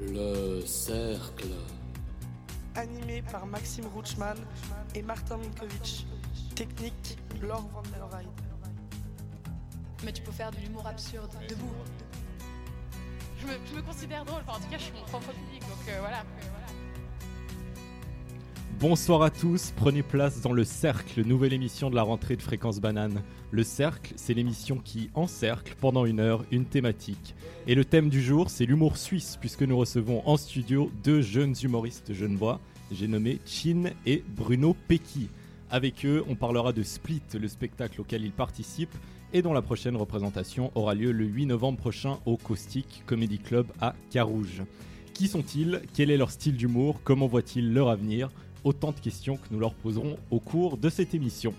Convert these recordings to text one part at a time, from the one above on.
Le cercle. Animé par Maxime Rutschmann et Martin Minkovic. Technique, Laure Van der Weide. Mais tu peux faire de l'humour absurde, debout. Je me, je me considère drôle, enfin en tout cas je suis mon propre public, donc euh, voilà. Bonsoir à tous, prenez place dans le Cercle, nouvelle émission de la rentrée de Fréquence Banane. Le Cercle, c'est l'émission qui encercle pendant une heure une thématique. Et le thème du jour, c'est l'humour suisse, puisque nous recevons en studio deux jeunes humoristes genevois, j'ai nommé Chin et Bruno Pecky. Avec eux, on parlera de Split, le spectacle auquel ils participent, et dont la prochaine représentation aura lieu le 8 novembre prochain au Caustic Comedy Club à Carouge. Qui sont-ils? Quel est leur style d'humour? Comment voient-ils leur avenir? Autant de questions que nous leur poserons au cours de cette émission.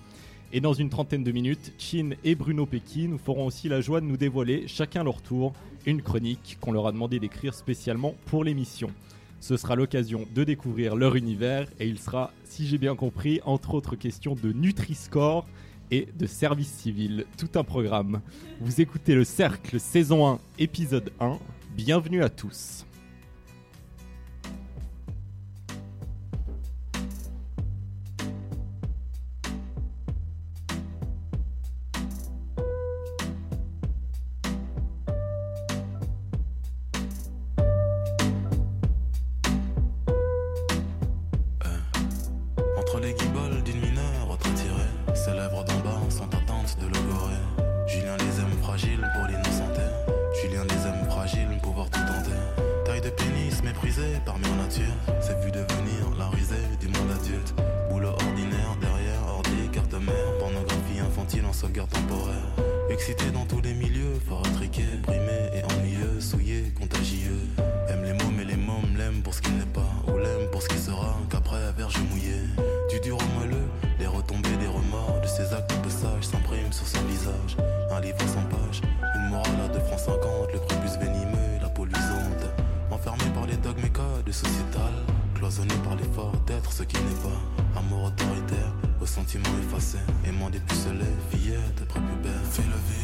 Et dans une trentaine de minutes, Chin et Bruno Pecky nous feront aussi la joie de nous dévoiler, chacun leur tour, une chronique qu'on leur a demandé d'écrire spécialement pour l'émission. Ce sera l'occasion de découvrir leur univers et il sera, si j'ai bien compris, entre autres questions de Nutri-Score et de service civil. Tout un programme. Vous écoutez le Cercle saison 1, épisode 1. Bienvenue à tous. Sentiments effacés, aimant des pucelets, fillettes, prépubères. Fais le vide,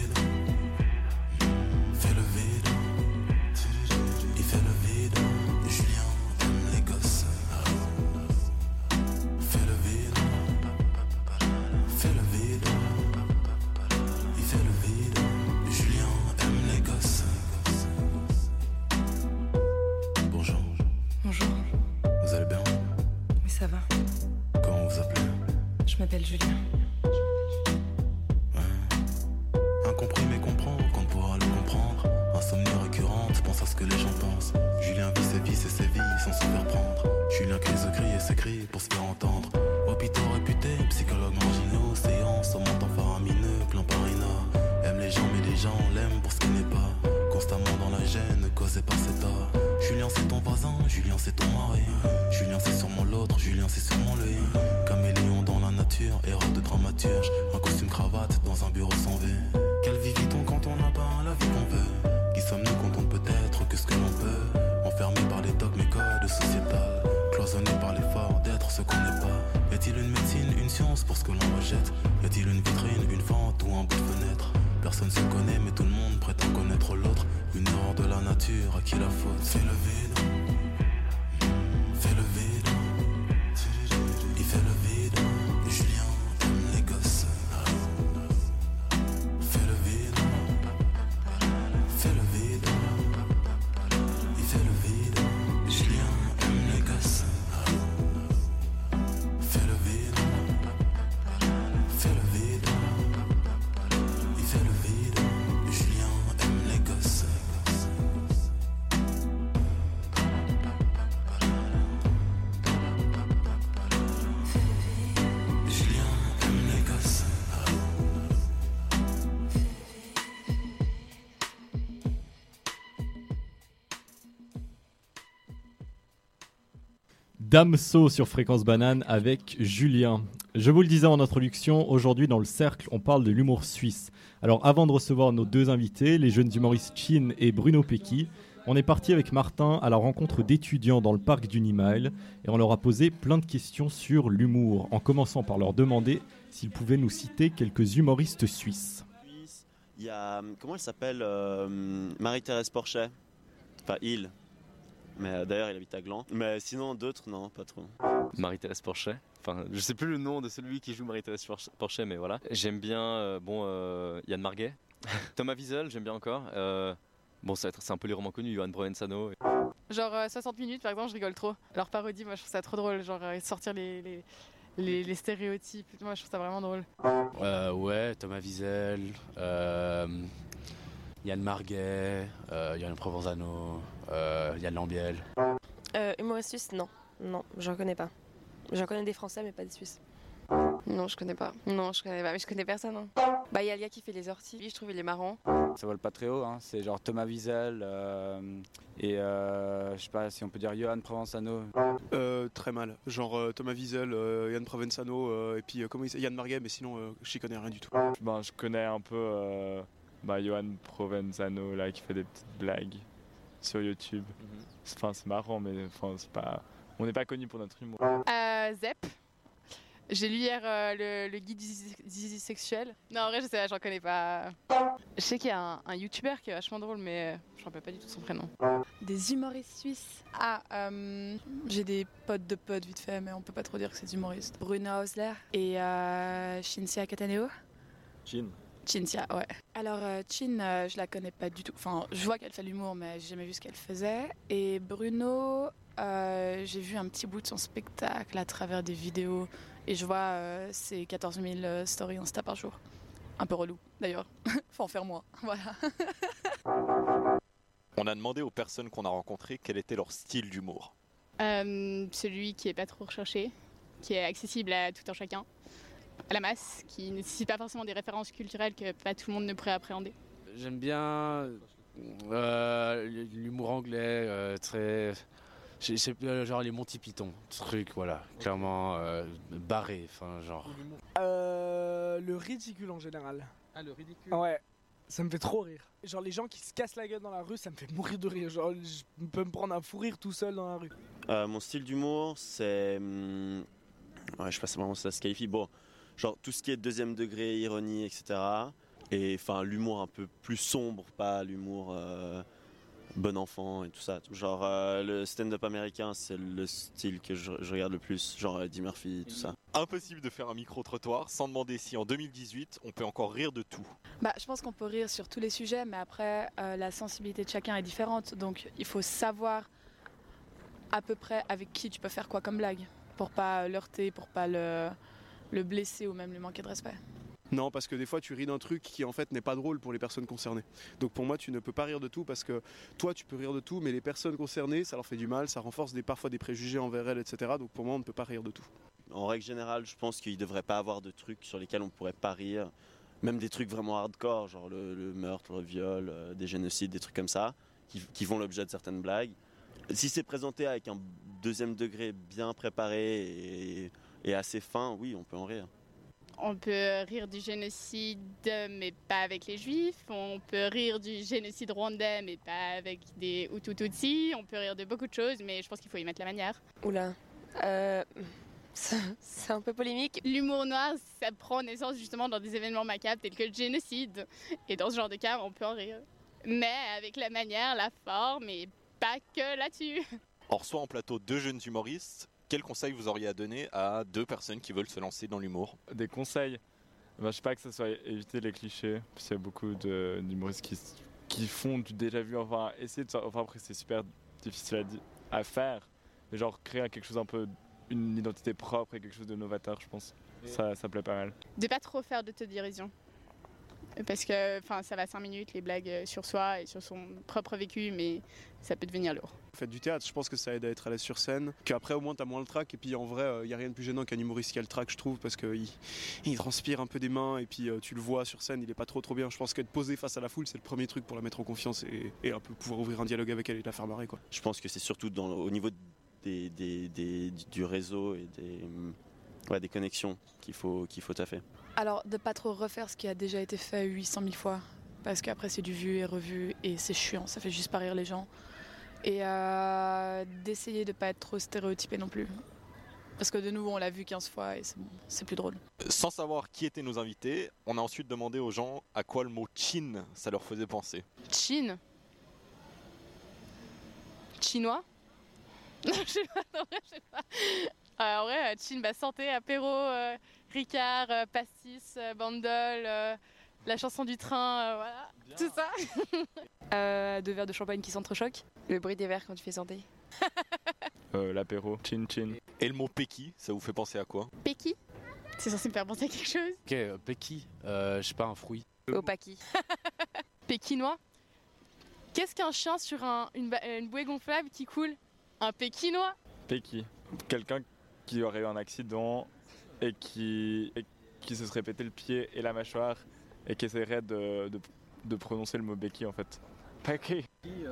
Damso sur Fréquence Banane avec Julien. Je vous le disais en introduction, aujourd'hui dans le cercle, on parle de l'humour suisse. Alors avant de recevoir nos deux invités, les jeunes humoristes Chin et Bruno Pecky, on est parti avec Martin à la rencontre d'étudiants dans le parc du Nimail et on leur a posé plein de questions sur l'humour, en commençant par leur demander s'ils pouvaient nous citer quelques humoristes suisses. Suisse, Il y a, comment elle s'appelle euh, Marie-Thérèse Porchet? Enfin, il. Mais euh, d'ailleurs, il habite à Gland. Mais sinon, d'autres, non, pas trop. Marie-Thérèse Porchet. Enfin, je sais plus le nom de celui qui joue Marie-Thérèse Porch- Porchet, mais voilà. J'aime bien, euh, bon, euh, Yann Marguet. Thomas Wiesel, j'aime bien encore. Euh, bon, c'est c'est un peu les romans connus, Johan Provenzano. Genre euh, 60 minutes par exemple, je rigole trop. Leur parodie, moi je trouve ça trop drôle. Genre euh, sortir les, les, les, les stéréotypes, moi je trouve ça vraiment drôle. Euh, ouais, Thomas Wiesel, euh, Yann Marguet, euh, Yann Provenzano, euh, Yann Lambiel. Euh, humoriste suisse, non. Non, j'en connais pas. J'en connais des Français, mais pas des Suisses. Non, je connais pas. Non, je connais pas. Mais je connais personne. hein. Bah, il y a le gars qui fait les orties. Lui, je trouve il est marrant. Ça vole pas très haut, hein. c'est genre Thomas Wiesel euh, et euh, je sais pas si on peut dire Johan Provenzano. Euh, très mal. Genre euh, Thomas Wiesel, euh, Yann Provenzano euh, et puis euh, comment il s'appelle? Yann Marguet, mais sinon euh, j'y connais rien du tout. Ben, je connais un peu euh, bah, Johan Provenzano là, qui fait des petites blagues sur YouTube. Enfin, c'est marrant, mais enfin, c'est pas... on n'est pas connu pour notre humour. Euh, Zep. J'ai lu hier euh, le, le guide zizi sexuel. Non, en vrai, je sais, j'en connais pas. Je sais qu'il y a un, un youtubeur qui est vachement drôle, mais euh, je me rappelle pas du tout son prénom. Des humoristes suisses. Ah, euh, j'ai des potes de potes vite fait, mais on peut pas trop dire que c'est des humoristes. Bruno Hausler et euh, Shinsia Kataneo. Chin. Chinsia, ouais. Alors, euh, Chin, euh, je la connais pas du tout. Enfin, je vois qu'elle fait l'humour, mais j'ai jamais vu ce qu'elle faisait. Et Bruno, euh, j'ai vu un petit bout de son spectacle à travers des vidéos. Et je vois euh, ses 14 000 euh, stories Insta par jour. Un peu relou, d'ailleurs. Faut en faire moins. Voilà. On a demandé aux personnes qu'on a rencontrées quel était leur style d'humour. Euh, celui qui est pas trop recherché, qui est accessible à tout un chacun, à la masse, qui ne nécessite pas forcément des références culturelles que pas tout le monde ne pourrait appréhender. J'aime bien euh, l'humour anglais, euh, très. c'est- C'est euh, genre les Monty Python, truc, voilà, clairement euh, barré, enfin, genre. Euh, le ridicule en général. Ah, le ridicule Ouais, ça me fait trop rire. Genre les gens qui se cassent la gueule dans la rue, ça me fait mourir de rire. Genre je peux me prendre un fou rire tout seul dans la rue. Euh, mon style d'humour, c'est. hum, ouais, je sais pas si vraiment ça se qualifie. Bon, genre tout ce qui est deuxième degré, ironie, etc. Et enfin, l'humour un peu plus sombre, pas l'humour euh, bon enfant et tout ça. Genre euh, le stand-up américain, c'est le style que je, je regarde le plus. Genre Eddie Murphy, tout ça. Impossible de faire un micro-trottoir sans demander si en 2018 on peut encore rire de tout. Bah, je pense qu'on peut rire sur tous les sujets, mais après, euh, la sensibilité de chacun est différente. Donc, il faut savoir à peu près avec qui tu peux faire quoi comme blague, pour pas l'heurter, pour pas le, le blesser ou même lui manquer de respect. Non, parce que des fois tu ris d'un truc qui en fait n'est pas drôle pour les personnes concernées. Donc pour moi, tu ne peux pas rire de tout parce que toi tu peux rire de tout, mais les personnes concernées, ça leur fait du mal, ça renforce des, parfois des préjugés envers elles, etc. Donc pour moi, on ne peut pas rire de tout. En règle générale, je pense qu'il ne devrait pas avoir de trucs sur lesquels on pourrait pas rire. Même des trucs vraiment hardcore, genre le, le meurtre, le viol, euh, des génocides, des trucs comme ça, qui, qui font l'objet de certaines blagues. Si c'est présenté avec un deuxième degré bien préparé et, et assez fin, oui, on peut en rire. On peut rire du génocide, mais pas avec les juifs. On peut rire du génocide rwandais, mais pas avec des Hutus Tutsis. On peut rire de beaucoup de choses, mais je pense qu'il faut y mettre la manière. Oula. Euh, c'est c'est un peu polémique. L'humour noir, ça prend naissance justement dans des événements macabres tels que le génocide. Et dans ce genre de cas, on peut en rire. Mais avec la manière, la forme, et pas que là-dessus. On reçoit en plateau deux jeunes humoristes. Quels conseils vous auriez à donner à deux personnes qui veulent se lancer dans l'humour Des conseils ben, Je sais pas que ce soit éviter les clichés, parce qu'il y a beaucoup de- d'humoristes qui, font du déjà vu, enfin, essayer de. Enfin, après, c'est super difficile à, faire, mais genre créer quelque chose un peu. une identité propre et quelque chose de novateur, je pense. Ça, ça plaît pas mal. De pas trop faire d'autodérision. Parce que enfin, ça va 5 minutes, les blagues euh, sur soi et sur son propre vécu, mais ça peut devenir lourd. Faites du théâtre, je pense que ça aide à être à l'aise sur scène. Qu'après, au moins, t'as moins le trac. Et puis, en vrai, il n'y a rien de plus gênant qu'un humoriste qui a le trac, je trouve, parce qu'il il transpire un peu des mains. Et puis, euh, tu le vois sur scène, il est pas trop trop bien. Je pense qu'être posé face à la foule, c'est le premier truc pour la mettre en confiance et, et un peu pouvoir ouvrir un dialogue avec elle et la faire marrer, quoi. Je pense que c'est surtout dans, au niveau des, des- des- du réseau et des, ouais, des connexions qu'il faut, qu'il faut taffer. Alors, de pas trop refaire ce qui a déjà été fait 800 000 fois, parce qu'après, c'est du vu et revu, et c'est chiant, ça fait juste pas rire les gens. Et euh, d'essayer de pas être trop stéréotypé non plus. Parce que de nouveau, on l'a vu 15 fois et c'est bon, c'est plus drôle. Sans savoir qui étaient nos invités, on a ensuite demandé aux gens à quoi le mot chin ça leur faisait penser. Chine. Chinois? Non, je sais pas, vrai, je sais pas. Euh, en vrai, euh, chin, bah, santé, apéro, euh, Ricard, euh, pastis, euh, bandol, euh, la chanson du train, euh, voilà, tout ça. Euh, deux verres de champagne qui s'entrechoquent. Le bruit des verres quand tu fais santé. Euh, L'apéro, chin chin. Et le mot Peki, ça vous fait penser à quoi? Péki C'est censé me faire penser à quelque chose. Ok, euh, Peki, euh, je sais pas, un fruit. Au paki. Pékinois? Qu'est-ce qu'un chien sur un- une, une bouée gonflable qui coule? Un pékinois? Peki. Quelqu'un qui aurait eu un accident et qui, et qui se serait pété le pied et la mâchoire et qui essaierait de, de, de prononcer le mot Becky en fait. Peki.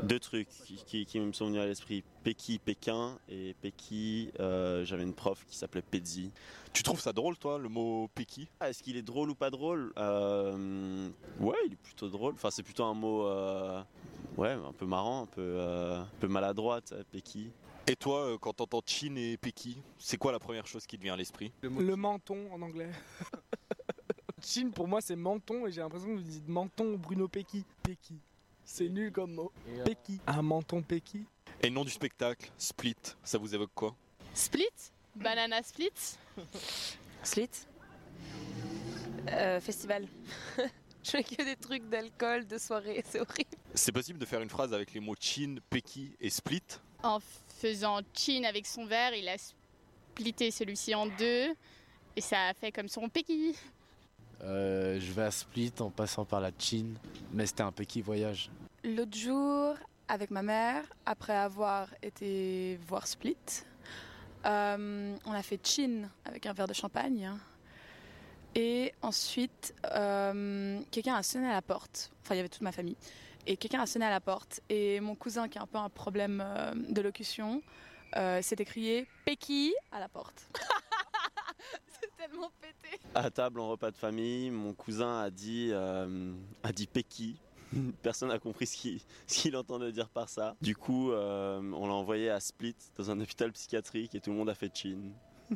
Deux trucs qui, qui- qui me sont venus à l'esprit. Péki, Pékin et Péki, euh, j'avais une prof qui s'appelait Pedzi. Tu trouves ça drôle, toi, le mot Peki Ah, Est-ce qu'il est drôle ou pas drôle? Euh, Ouais, il est plutôt drôle. Enfin, c'est plutôt un mot euh, ouais, un peu marrant, un peu, euh, un peu maladroit, Péki. Et toi, euh, quand t'entends Chin et Peki, c'est quoi la première chose qui te vient à l'esprit Le menton en anglais. Chin pour moi c'est menton et j'ai l'impression que vous dites menton Bruno Pecky. Pecky. C'est nul comme mot. Pecky. Un menton Pecky. Et le nom du spectacle, Split, ça vous évoque quoi? Split? Banana split? Slit. Euh, festival. Je fais que des trucs d'alcool, de soirée, c'est horrible. C'est possible de faire une phrase avec les mots Chin, Peki et Split? En faisant chin avec son verre, il a splitté celui-ci en deux et ça a fait comme son péki. Euh, je vais à Split en passant par la Chine, mais c'était un Peki voyage. L'autre jour, avec ma mère, après avoir été voir Split, euh, on a fait chin avec un verre de champagne. Et ensuite, euh, quelqu'un a sonné à la porte. Enfin, il y avait toute ma famille. Et quelqu'un a sonné à la porte. Et mon cousin, qui a un peu un problème euh, de locution, euh, s'est écrié Peki à la porte. C'est tellement pété. À table en repas de famille, mon cousin a dit, euh, a dit Péki. Personne n'a compris ce qu'il ce qu'il entendait dire par ça. Du coup, euh, on l'a envoyé à Split dans un hôpital psychiatrique et tout le monde a fait chin.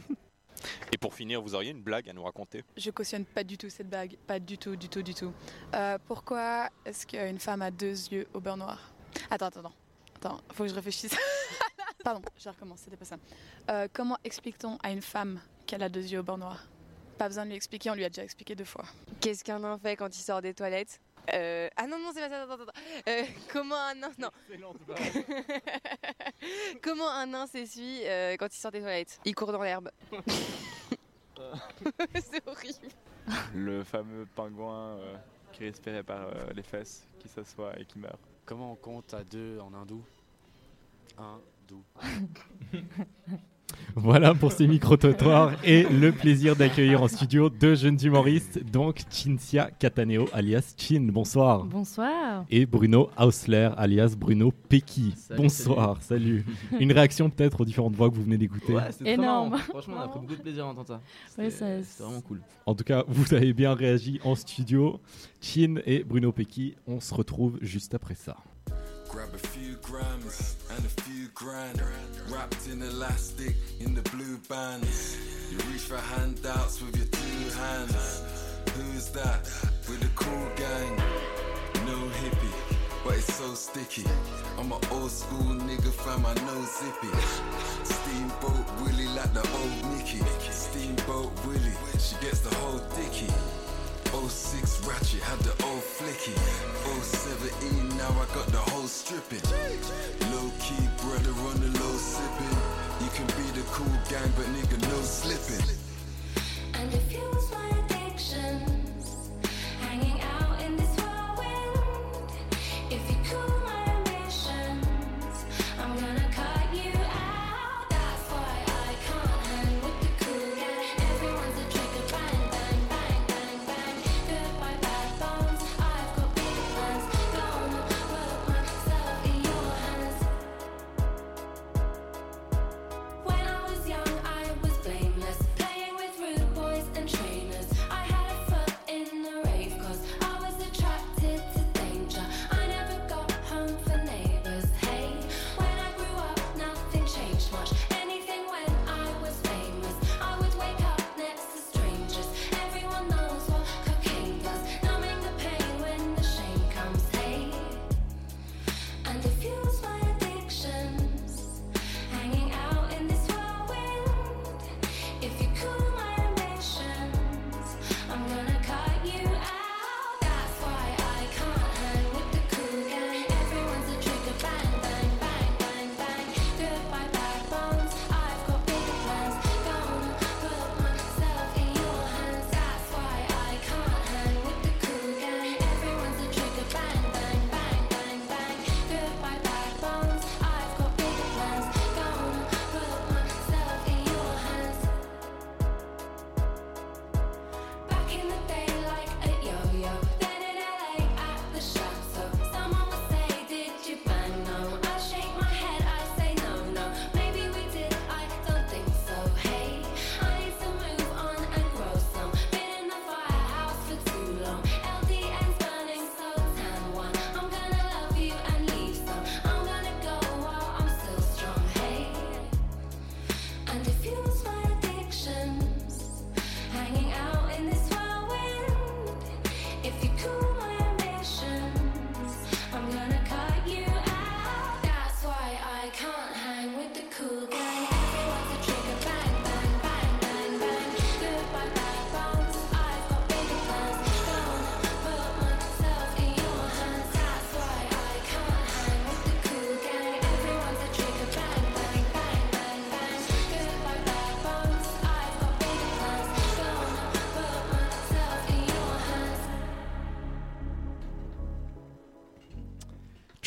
Et pour finir, vous auriez une blague à nous raconter? Je cautionne pas du tout cette bague, pas du tout, du tout, du tout. Euh, pourquoi est-ce qu'une femme a deux yeux au beurre noir? Attends, attends, attends. Attends, faut que je réfléchisse. Pardon, je recommence, c'était pas ça. Euh, comment explique-t-on à une femme qu'elle a deux yeux au beurre noir? Pas besoin de lui expliquer, on lui a déjà expliqué deux fois. Qu'est-ce qu'un nain fait quand il sort des toilettes Euh, Ah non, non, c'est pas ça, attends, attends. attends. Euh, comment un nain. Non. comment un nain s'essuie euh, quand il sort des toilettes Il court dans l'herbe. c'est horrible. Le fameux pingouin euh, qui respirait par euh, les fesses, qui s'assoit et qui meurt. Comment on compte à deux en hindou? Un, dou. Voilà pour ces micro-trottoirs et le plaisir d'accueillir en studio deux jeunes humoristes, donc Cinzia Cataneo alias Chin, bonsoir. Bonsoir. Et Bruno Hausler alias Bruno. Salut, bonsoir, salut. Une réaction peut-être aux différentes voix que vous venez d'écouter Ouais, Énorme. marrant. Franchement, on a pris beaucoup de plaisir à entendre ça. Ouais, C'était- ça- C'était vraiment cool. En tout cas, vous avez bien réagi en studio. Chin et Bruno Peki, on se retrouve juste après ça. Grab a few grams and a few grand. Wrapped in elastic in the blue bands. You reach for handouts with your two hands. Who's that? With a cool gang. No hippie, but it's so sticky. I'm an old school nigga fam, I know zippy. Steamboat Willie like the old Nicky. Steamboat Willie, she gets the whole dicky. 06 ratchet, had the old flicky. 017, now I got the whole stripping. Low key brother on the low sipping. You can be the cool gang, but nigga, no slipping. And diffuse my addictions, hanging out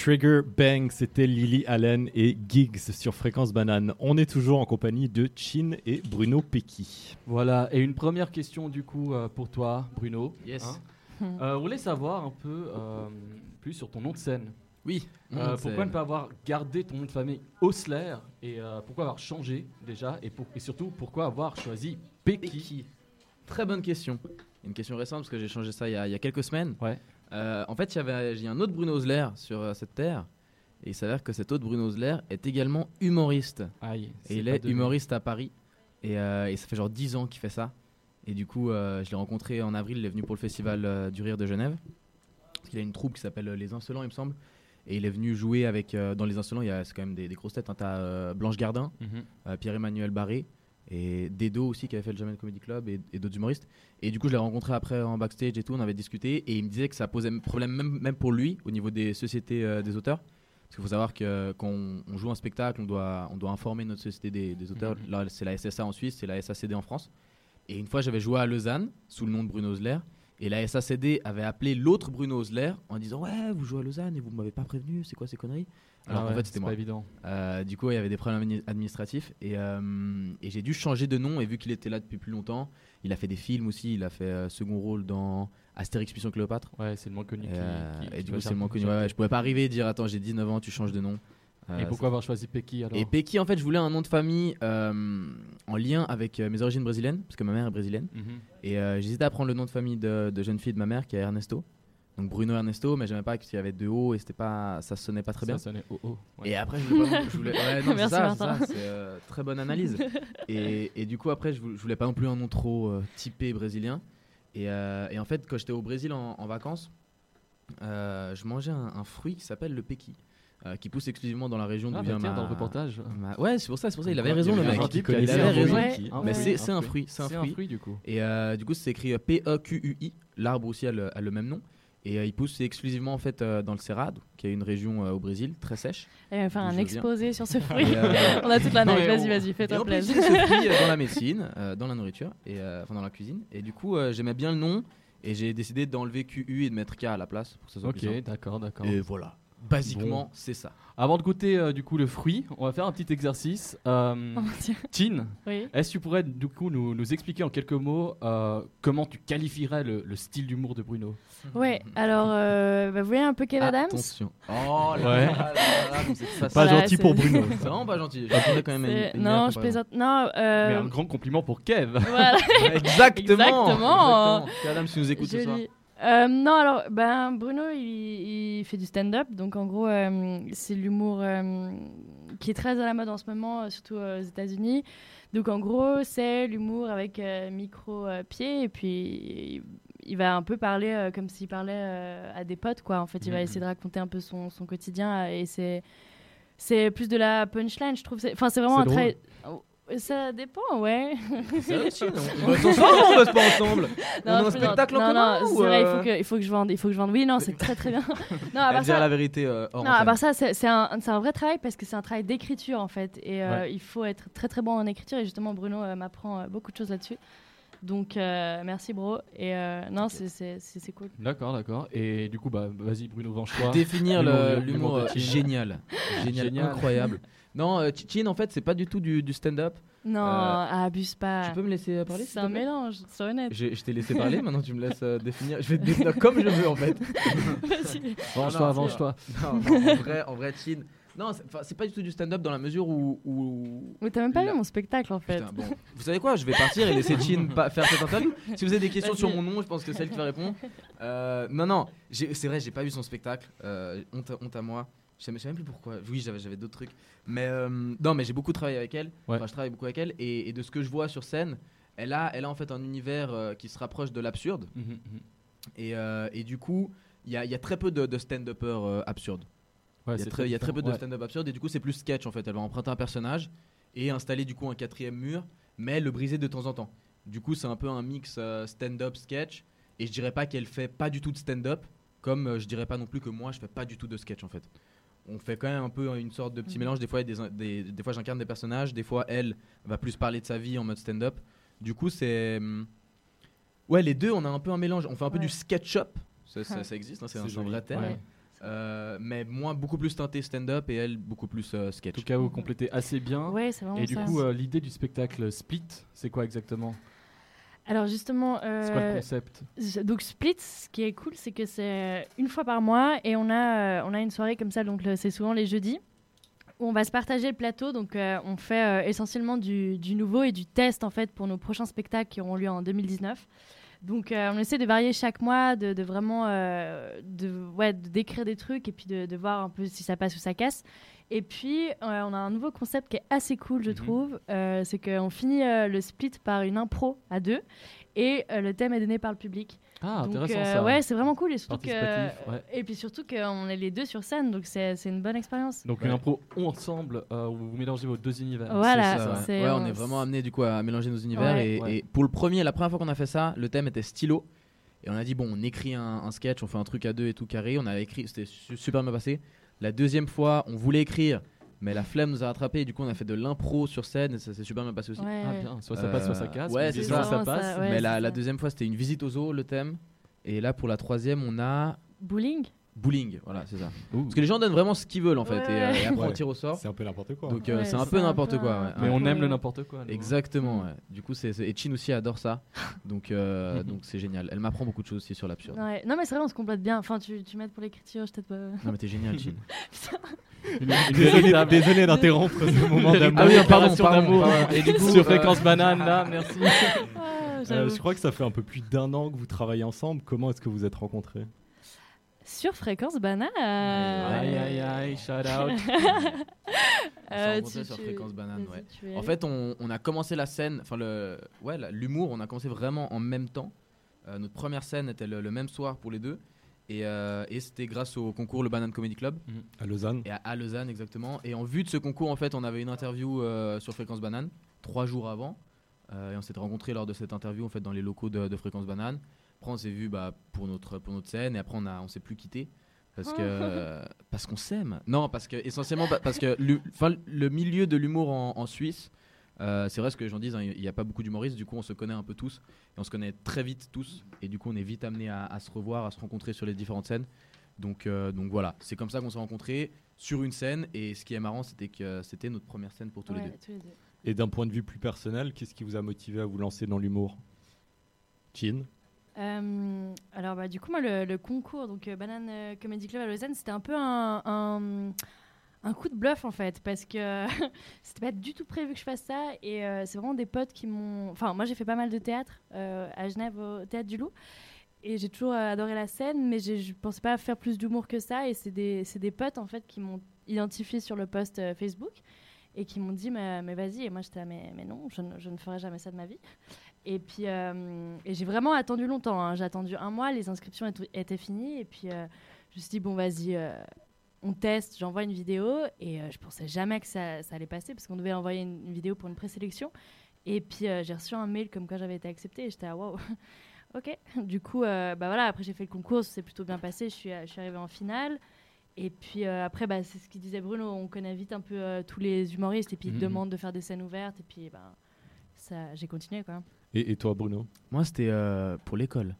Trigger Bang, c'était Lily Allen et Gigs sur Fréquence Banane. On est toujours en compagnie de Chin et Bruno Pecky. Voilà, et une première question du coup euh, pour toi, Bruno. Yes. Hein. Euh, on voulait savoir un peu euh, plus sur ton nom de scène. Oui, Euh, pourquoi scène. ne pas avoir gardé ton nom de famille Osler et euh, pourquoi avoir changé déjà et, pour- et surtout pourquoi avoir choisi Pecky Très bonne question. Une question récente parce que j'ai changé ça il y a, il y a quelques semaines. Ouais. Euh, en fait, il y avait un autre Bruno Osler sur euh, cette terre. Et il s'avère que cet autre Bruno Osler est également humoriste. Aïe, et il est humoriste à Paris. Et, euh, et ça fait genre 10 ans qu'il fait ça. Et du coup, euh, je l'ai rencontré en avril. Il est venu pour le festival du Rire de Genève. Parce qu'il a une troupe qui s'appelle Les Insolents, il me semble. Et il est venu jouer avec. dans Les Insolents, il y a quand même des, des grosses têtes. hein. T'as Blanche Gardin, Mhm. Pierre-Emmanuel Barré et Dedo aussi qui avait fait le Jamel Comedy Club et, et d'autres humoristes. Et du coup, je l'ai rencontré après en backstage et tout. On avait discuté et il me disait que ça posait problème même, même pour lui au niveau des sociétés euh, des auteurs. Parce qu'il faut savoir que quand on, on joue un spectacle, on doit, on doit informer notre société des, des auteurs. Mhm. Là, c'est la SSA en Suisse, c'est la SACD en France. Et une fois, j'avais joué à Lausanne sous le nom de Bruno Osler. Et la SACD avait appelé l'autre Bruno Osler en disant Ouais, vous jouez à Lausanne et vous m'avez pas prévenu, c'est quoi ces conneries? Alors Ah ouais, fait, c'était moi. pas évident. Euh, du coup, il y avait des problèmes admi- administratifs et, euh, et j'ai dû changer de nom. Et vu qu'il était là depuis plus longtemps, il a fait des films aussi. Il a fait euh, second rôle dans Astérix Mission Cléopâtre. Ouais, c'est le moins connu. Et, qui- euh, qui- et du coup, c'est le moins connu. Ouais, ouais, je pouvais pas arriver et dire Attends, j'ai 19 ans, tu changes de nom. Et pourquoi avoir choisi Pecky alors et Pecky, en fait, je voulais un nom de famille en lien avec mes origines brésiliennes, parce que ma mère est brésilienne. Mhm. Et j'hésitais à prendre le nom de famille de, de jeune fille de ma mère, qui est Ernesto. Donc Bruno Ernesto, mais j'aimais pas qu'il y avait deux O et c'était pas, ça sonnait pas très Ça bien. sonnait ouais. Et après, je voulais pas, je voulais- ouais, non, c'est Merci, ça, c'est Martin. ça, c'est euh, très bonne analyse. et, et du coup, après, je voulais, pas non plus un nom trop euh, typé brésilien. Et, euh, et en fait, quand j'étais au Brésil en, en vacances, euh, je mangeais un, un fruit qui s'appelle le pequi. euh, qui pousse exclusivement dans la région Ah, d'où bah vient tiens, ma... dans le reportage. ma- Ouais, c'est pour ça, c'est pour ça. Il avait raison, le mec. Il avait raison. Mais fruit, c'est un fruit. c'est un fruit. du coup. Et euh, du coup, c'est écrit euh, P-E-Q-U-I. L'arbre aussi a le, a le même nom. Et euh, il pousse exclusivement en fait euh, dans le Cerrado, qui est une région euh, au Brésil très sèche. Elle va faire un viens. exposé sur ce fruit. Et, euh, On a toute la night. Vas-y, on- vas-y, et fais-toi on plaisir. ce fruit dans la médecine, euh, dans la nourriture, et euh, enfin dans la cuisine. Et du coup, euh, j'aimais bien le nom, et j'ai décidé d'enlever QU et de mettre K à la place pour que ça soit plus Ok, d'accord, d'accord. Et voilà. Basiquement, Bon. c'est ça. Avant de goûter euh, du coup le fruit, on va faire un petit exercice. Euh, Oh mon Dieu. Tin, Oui. est-ce que tu pourrais du coup nous, nous expliquer en quelques mots euh, comment tu qualifierais le, le style d'humour de Bruno? Ouais, alors, euh, bah, vous voyez un peu Kev Adams? Attention. Oh là Ouais. là là. Pas gentil pour Bruno. C'est vraiment pas gentil. J'attendais quand même une, une Non, je plaisante. Non, euh, Mais un grand compliment pour Kev. Voilà. Exactement. Exactement. Exactement. Adam, si nous écoutes ce soir. Euh, non, alors, ben, Bruno, il, il fait du stand-up. Donc, en gros, euh, c'est l'humour euh, qui est très à la mode en ce moment, surtout aux États-Unis. Donc, en gros, c'est l'humour avec micro-pied. et puis, il va un peu parler comme s'il parlait à des potes, quoi. En fait, il va Mhm. essayer de raconter un peu son, son quotidien. Et c'est. C'est plus de la punchline, je trouve. Enfin, c'est vraiment un très. Ça dépend, ouais. Non On bosse pas ensemble On a un spectacle en non, commun non, ou, c'est vrai, il euh faut que, il faut que je vende, il faut que je vende. Oui, non, c'est très très bien. non, à part ça, la vérité euh, hors non, à part ça, c'est c'est un, c'est un vrai travail parce que c'est un travail d'écriture en fait, et euh, Ouais. il faut être très très bon en écriture. Et justement, Bruno euh, m'apprend euh, beaucoup de choses là-dessus. Donc, euh, merci, bro. Et euh, non, c'est- c'est cool. D'accord, d'accord. Et du coup, bah, vas-y Bruno, venge-toi. Définir le- L'humour- euh, génial. génial. Génial. incroyable. Non, euh, Chin, en fait, c'est pas du tout du, du stand-up. Non, Euh, abuse pas. Tu peux me laisser parler C'est un plaît mélange, sois honnête. Je, je t'ai laissé parler, maintenant tu me laisses euh, définir. Je vais te définir comme je veux en fait. Vas-y. Venge-toi, venge-toi. Non, non, en vrai, en vrai, Chin. Non, c'est pas du tout du stand-up dans la mesure où. où... Mais t'as même pas La- vu mon spectacle en fait. Putain, bon. Vous savez quoi Je vais partir et laisser Chin pa- faire cette interview. Si vous avez des questions sur mon nom, je pense que c'est elle qui va répondre. Euh, non, non, j'ai- c'est vrai, j'ai pas vu son spectacle. Euh, honte, à- honte à moi. Je sais, je sais même plus pourquoi. Oui, j'avais j'avais d'autres trucs. Mais euh, non, mais j'ai beaucoup travaillé avec elle. Ouais. Enfin, je travaille beaucoup avec elle. Et, et de ce que je vois sur scène, elle a, elle a en fait un univers euh, qui se rapproche de l'absurde. Mhm. Et, euh, et du coup, il y a, il y a très peu de, de stand-uppers euh, absurdes. Ouais, Il y, a très- il y a très peu de ouais. stand-up absurde et du coup c'est plus sketch en fait. Elle va emprunter un personnage et installer du coup un quatrième mur, mais le briser de temps en temps. Du coup c'est un peu un mix euh, stand-up sketch et je dirais pas qu'elle fait pas du tout de stand-up, comme euh, je dirais pas non plus que moi je fais pas du tout de sketch en fait. On fait quand même un peu une sorte de petit Mhm. mélange. Des fois, des, des, des fois j'incarne des personnages, des fois elle va plus parler de sa vie en mode stand-up. Du coup c'est hum, ouais les deux on a un peu un mélange. On fait un peu du sketch-up. Ça, ça- Ouais. ça existe, hein, c'est un, vrai terme. Euh, mais moins, beaucoup plus teinté stand-up et elle beaucoup plus euh, sketch. En tout cas, vous complétez assez bien. Ouais, c'est vraiment Et du ça. coup, euh, l'idée du spectacle Split, c'est quoi exactement? Alors justement, euh, C'est quoi le concept? Donc Split, ce qui est cool, c'est que c'est une fois par mois et on a, euh, on a une soirée comme ça, donc c'est souvent les jeudis, où on va se partager le plateau. Donc euh, on fait euh, essentiellement du, du nouveau et du test en fait pour nos prochains spectacles qui auront lieu en 2019. Donc euh, on essaie de varier chaque mois, de, de vraiment euh, de, ouais, de décrire des trucs et puis de, de voir un peu si ça passe ou ça casse. Et puis euh, on a un nouveau concept qui est assez cool, je Mhm. trouve. Euh, c'est qu'on finit euh, le split par une impro à deux et le thème est donné par le public. Ah, Donc, intéressant, euh, ça. Ouais, c'est vraiment cool et surtout que ouais. et puis surtout qu'on est les deux sur scène, donc c'est c'est une bonne expérience. Donc une impro ensemble euh, où vous mélangez vos deux univers. Voilà, C'est ouais. on on- est vraiment amené du coup à mélanger nos univers Ouais. et, Ouais. et pour le premier, la première fois qu'on a fait ça, le thème était stylo et on a dit bon, on écrit un, un sketch, on fait un truc à deux et tout carré. On a écrit, c'était su- super bien passé. La deuxième fois, on voulait écrire. Mais la flemme nous a rattrapé et du coup on a fait de l'impro sur scène et ça s'est super bien passé aussi. Ouais, Ah, bien. Soit ça passe, soit ça casse. Ouais, Mais c'est ça. ça passe. ouais, mais la, deuxième fois c'était une visite au zoo le thème et là pour la troisième on a Bowling? Bowling. Voilà c'est ça. Parce que les gens donnent vraiment ce qu'ils veulent en fait Ouais, et, euh, ouais. et après on tire au sort. C'est un peu n'importe quoi. Donc euh, Ouais, c'est un peu n'importe quoi. ouais. Mais on aime le n'importe quoi. Exactement, ouais. Du coup, c'est et Chin aussi adore ça. Donc, euh, donc c'est génial. Elle m'apprend beaucoup de choses aussi sur l'absurde. Ouais. Non mais c'est vrai, on se complète bien. Enfin, tu, tu m'aides pour l'écriture, je t'aide pas. Non, mais t'es génial, Chin. Désolé, désolé d'interrompre ce moment d'amour. Ah oui, pardon, pardon, pardon. Et du coup, Sur Fréquence Fréquence Banane, là, merci. Ah, Euh, je crois que ça fait un peu plus d'un an que vous travaillez ensemble. Comment est-ce que vous êtes rencontrés? Sur fréquence banane. Aïe, aïe, aïe, shout out. On s'est Euh, tu- sur Fréquence Banane, ouais. En fait, on, on a commencé la scène, enfin le, ouais, l'humour, on a commencé vraiment en même temps. Euh, notre première scène était le, le même soir pour les deux. Et, euh, et c'était grâce au concours Le Banane Comedy Club. À Lausanne Et à, à Lausanne, exactement. Et en vue de ce concours, en fait, on avait une interview euh, sur Fréquence Banane, trois jours avant. Euh, et on s'était rencontrés lors de cette interview, en fait, dans les locaux de, de Fréquence Banane. Après, on s'est vu bah, pour, notre, pour notre scène. Et après, on, a, on s'est plus quitté. Parce que parce qu'on s'aime. Non, parce que essentiellement pa- parce que le milieu de l'humour en, en Suisse, euh, c'est vrai ce que les gens disent, hein, il n'y a pas beaucoup d'humoristes, du coup on se connaît un peu tous, et on se connaît très vite tous, et du coup on est vite amené à, à se revoir, à se rencontrer sur les différentes scènes. Donc, euh, donc voilà, c'est comme ça qu'on s'est rencontrés sur une scène, et ce qui est marrant c'était que c'était notre première scène pour tous les deux. tous les deux. Et d'un point de vue plus personnel, qu'est-ce qui vous a motivé à vous lancer dans l'humour? Chin Euh, alors bah, du coup moi le, concours donc euh, Banane euh, Comedy Club à Lausanne c'était un peu un, un, coup de bluff en fait parce que c'était pas du tout prévu que je fasse ça et euh, c'est vraiment des potes qui m'ont enfin moi j'ai fait pas mal de théâtre euh, à Genève au théâtre du Loup et j'ai toujours euh, adoré la scène mais je pensais pas faire plus d'humour que ça et c'est des, des potes en fait qui m'ont identifié sur le post euh, Facebook et qui m'ont dit mais, vas-y. Et moi j'étais mais, non je ne ferai jamais ça de ma vie et puis euh, et j'ai vraiment attendu longtemps hein. j'ai attendu un mois les inscriptions étaient, finies. Et puis euh, je me suis dit bon vas-y euh, on teste j'envoie une vidéo. Et euh, je pensais jamais que ça, ça allait passer parce qu'on devait envoyer une, une vidéo pour une présélection. Et puis j'ai reçu un mail comme quoi j'avais été acceptée. Et j'étais à wow ok. Du coup bah voilà après j'ai fait le concours c'est plutôt bien passé. Je suis je suis arrivée en finale. Et puis euh, après, bah, c'est ce qu'il disait Bruno, on connaît vite un peu euh, tous les humoristes. Et puis ils te demandent de faire des scènes ouvertes. Et puis bah, ça, j'ai continué quoi. Et, toi, Bruno Moi, c'était euh, pour l'école.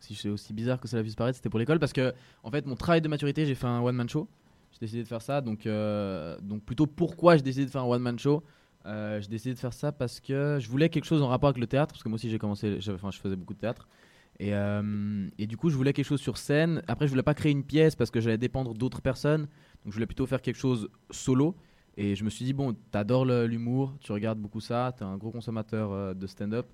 Si c'est aussi bizarre que cela puisse paraître, c'était pour l'école parce que, en fait, mon travail de maturité, j'ai fait un one-man show. J'ai décidé de faire ça. Donc, euh, donc plutôt pourquoi j'ai décidé de faire un one-man show Euh, J'ai décidé de faire ça parce que je voulais quelque chose en rapport avec le théâtre. Parce que moi aussi, j'ai commencé, enfin, je faisais beaucoup de théâtre. Et, euh, et du coup, je voulais quelque chose sur scène. Après, je voulais pas créer une pièce parce que j'allais dépendre d'autres personnes. Donc, je voulais plutôt faire quelque chose solo. Et je me suis dit, bon, t'adores l'humour, tu regardes beaucoup ça, t'es un gros consommateur euh, de stand-up.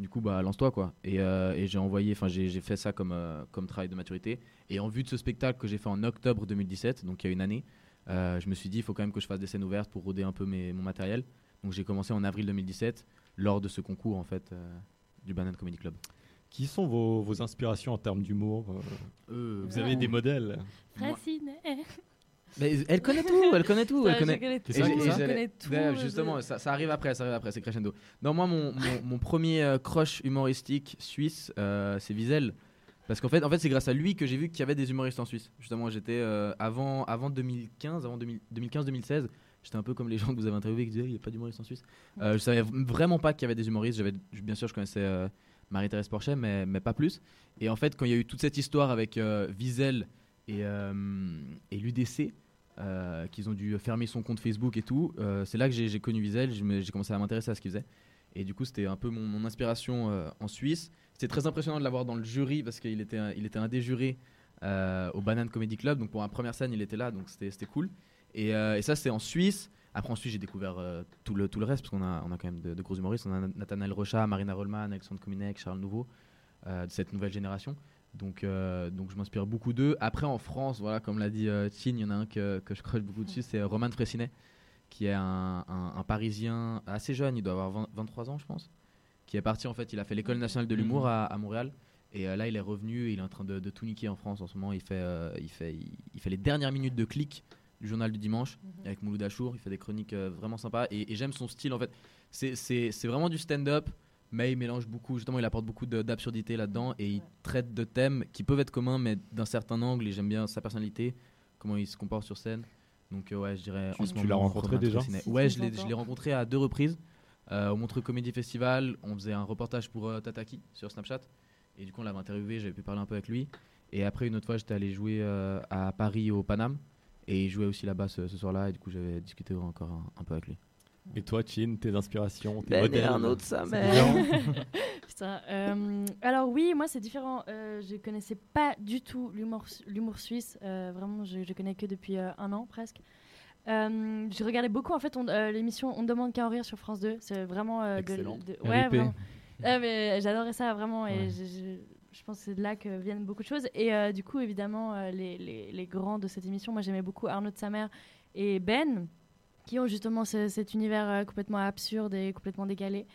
Du coup, bah, lance-toi, quoi. Et, euh, et j'ai envoyé, enfin, j'ai fait ça comme, euh, comme travail de maturité. Et en vue de ce spectacle que j'ai fait en octobre 2017, donc il y a une année, euh, je me suis dit, il faut quand même que je fasse des scènes ouvertes pour roder un peu mes, mon matériel. Donc, j'ai commencé en avril 2017, lors de ce concours, en fait, euh, du Banana Comedy Club. Qui sont vos, vos inspirations en termes d'humour Vous avez des modèles? Fracinet. Mais elle connaît tout, elle connaît tout, Ça, elle je connaît. connais tout, Et connais tout, Justement, ça, ça arrive après, ça arrive après, c'est crescendo. Non, moi, mon, mon, mon premier euh, crush humoristique suisse, euh, c'est Wiesel. Parce qu'en fait, en fait c'est grâce à lui que j'ai vu qu'il y avait des humoristes en Suisse. Justement, j'étais euh, avant, avant 2015, avant 2015-2016, j'étais un peu comme les gens que vous avez interviewés qui disaient il n'y a pas d'humoristes en Suisse. Euh, je savais vraiment pas qu'il y avait des humoristes. J'avais, bien sûr, je connaissais euh, Marie-Thérèse Porchet, mais, mais pas plus. Et en fait, quand il y a eu toute cette histoire avec euh, Wiesel Et, euh, et l'UDC, euh, qu'ils ont dû fermer son compte Facebook et tout, euh, c'est là que j'ai connu Wiesel, j'ai commencé à m'intéresser à ce qu'il faisait. Et du coup, c'était un peu mon, inspiration euh, en Suisse. C'était très impressionnant de l'avoir dans le jury parce qu'il était, il était un des jurés au Banane Comedy Club. Donc pour la première scène, il était là, donc c'était cool. Et, ça, c'était en Suisse. Après, en Suisse, j'ai découvert tout, le, tout le reste parce qu'on a, on a quand même de, de gros humoristes. On a Nathanaël Rocha, Marina Rollman, Alexandre Kominek, Charles Nouveau, de cette nouvelle génération. Donc, euh, donc je m'inspire beaucoup d'eux. Après, en France, voilà, comme l'a dit euh, Chin, il y en a un que, que je croche beaucoup dessus, c'est Roman Fressinet, qui est un, un- un Parisien assez jeune, il doit avoir 20 23 ans, je pense, qui est parti, en fait, il a fait l'école nationale de l'humour Mhm. à, à Montréal. Et euh, là, il est revenu, et il est en train de, de tout niquer en France en ce moment. Il fait, euh, il fait, il, il fait les dernières minutes de clic du journal du dimanche avec Mouloud Achour. Il fait des chroniques euh, vraiment sympas. Et, et j'aime son style, en fait. C'est- C'est c'est vraiment du stand-up, mais il mélange beaucoup, justement, il apporte beaucoup de- d'absurdité là-dedans. Et il traite de thèmes qui peuvent être communs, mais d'un certain angle. Et j'aime bien sa personnalité, comment il se comporte sur scène. Donc, euh, ouais, je dirais. Tu- en ce tu l'as rencontré déjà. Si Ouais, je l'ai l'entends. je l'ai rencontré à deux reprises. Euh, au Montreux Comédie Festival, on faisait un reportage pour euh, Tataki sur Snapchat. Et du coup, on l'avait interviewé, j'avais pu parler un peu avec lui. Et après, une autre fois, j'étais allé jouer euh, à Paris au Paname. Et il jouait aussi là-bas ce, ce soir-là. Et du coup, j'avais discuté encore un, un peu avec lui. Et toi, Chin, tes inspirations, tes Ben, modèles? et un autre, sa mère. différent Putain, euh, alors oui, moi c'est différent. Euh, je connaissais pas du tout l'humour su- l'humour suisse. Euh, vraiment, je, je connais que depuis euh, un an presque. Euh, je regardais beaucoup en fait on- euh, l'émission On ne demande qu'à en rire sur France 2. C'est vraiment euh, de- Excellent. de, ouais, RIP. vraiment. Ah, mais j'adorais ça vraiment et Ouais. je, je- je pense que c'est de là que viennent beaucoup de choses. Et euh, du coup, évidemment, euh, les, les- les grands de cette émission, moi j'aimais beaucoup Arnaud de Samer et Ben, qui ont justement ce- cet univers euh, complètement absurde et complètement décalé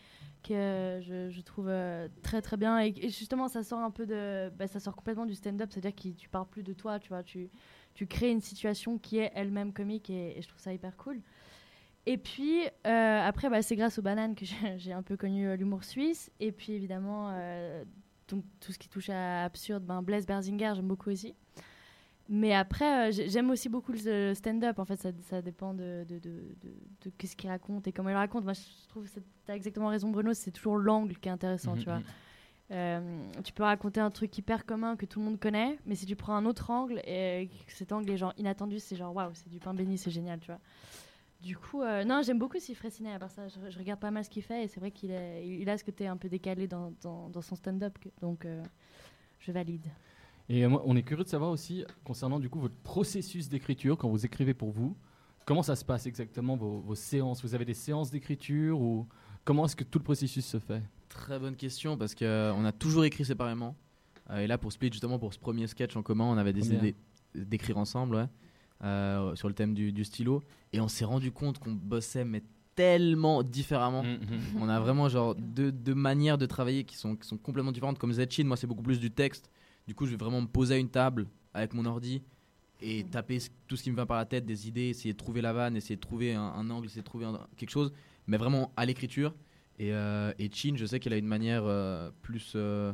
que euh, je, trouve euh, très très bien. Et, justement ça sort un peu de bah, ça sort complètement du stand-up c'est à dire que tu parles plus de toi tu vois tu, tu crées une situation qui est elle-même comique et, je trouve ça hyper cool. Et puis après bah, c'est grâce aux bananes que j'ai un peu connu l'humour suisse. Et puis évidemment donc tout ce qui touche à absurde ben Blaise Berzinger j'aime beaucoup aussi mais après, euh, j'ai- j'aime aussi beaucoup le stand-up. En fait, ça, ça dépend de, de, de, de, de qu'est-ce qu'il raconte et comment il raconte. Moi, je trouve que tu as exactement raison, Bruno. C'est toujours l'angle qui est intéressant, Mhm, tu vois. mhm. Euh, tu peux raconter un truc hyper commun que tout le monde connaît, mais si tu prends un autre angle et que cet angle est genre inattendu, c'est genre waouh, c'est du pain béni, c'est génial, tu vois. Du coup, euh, non, j'aime beaucoup Sifré Ciné, à part ça. Je, je regarde pas mal ce qu'il fait et c'est vrai qu'il il a ce côté un peu décalé dans, dans, dans son stand-up, donc euh, je valide. Et euh, moi, on est curieux de savoir aussi, concernant du coup votre processus d'écriture, quand vous écrivez pour vous, comment ça se passe exactement, vos, vos séances? Vous avez des séances d'écriture ou comment est-ce que tout le processus se fait? Très bonne question parce qu'on a toujours écrit séparément. Euh, et là, pour Split, justement, pour ce premier sketch en commun, on avait décidé d'écrire ensemble ouais, euh, sur le thème du, du stylo. Et on s'est rendu compte qu'on bossait, mais tellement différemment. On a vraiment genre deux, deux manières de travailler qui sont, qui sont complètement différentes. Comme Zetchin, moi, c'est beaucoup plus du texte. Du coup, je vais vraiment me poser à une table avec mon ordi et taper tout ce qui me vient par la tête, des idées, essayer de trouver la vanne, essayer de trouver un, angle, essayer de trouver quelque chose, mais vraiment à l'écriture. Et, euh, et Chin, je sais qu'elle a une manière euh, plus, euh,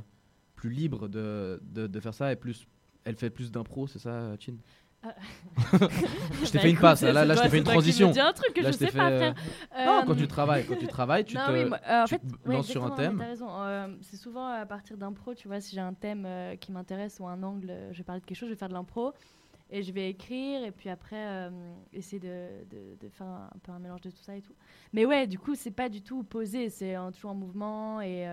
plus libre de, de, de faire ça et plus, elle fait plus d'impro, c'est ça, Chin? Je t'ai Bah, fait une passe, là, je t'ai fait une transition. dis un truc que Là, je t'ai sais fait, pas euh, faire. Non, Euh, quand tu travailles, quand tu travailles, tu non, te, oui, moi, euh, en tu fait, te ouais, lances sur un thème. Euh, c'est souvent à partir d'impro, tu vois, si j'ai un thème qui m'intéresse ou un angle, je vais parler de quelque chose, je vais faire de l'impro et je vais écrire et puis après essayer de, de- de faire un, peu un mélange de tout ça et tout. Mais ouais, du coup, c'est pas du tout posé, c'est toujours en mouvement et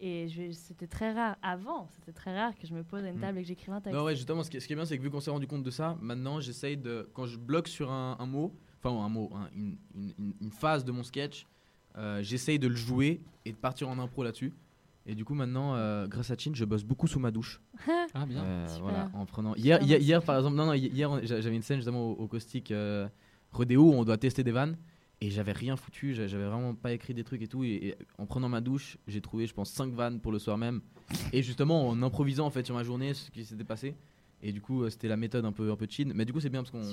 et c'était très rare avant, c'était très rare que je me pose à une Mm. table et que j'écrive un texte. Non, ouais, justement, ce qui, ce qui est bien, c'est que vu qu'on s'est rendu compte de ça, maintenant j'essaye de. Quand je bloque sur un, un mot, enfin un mot, un- une, une- phase de mon sketch, euh, j'essaye de le jouer et de partir en impro là-dessus. Et du coup, maintenant, euh, grâce à Chin, je bosse beaucoup sous ma douche. Ah, bien. Euh, voilà, en prenant. Hier, hier, par exemple, non, non, hi- hier, j'avais une scène justement au, au caustique euh, Rodéo où on doit tester des vannes. Et j'avais rien foutu, j'a- j'avais vraiment pas écrit des trucs et tout. Et, et en prenant ma douche, j'ai trouvé, je pense, 5 vannes pour le soir même. Et justement, en improvisant en fait sur ma journée ce qui s'était passé. Et du coup, euh, c'était la méthode un peu, un peu chill. Mais du coup, c'est bien parce qu'on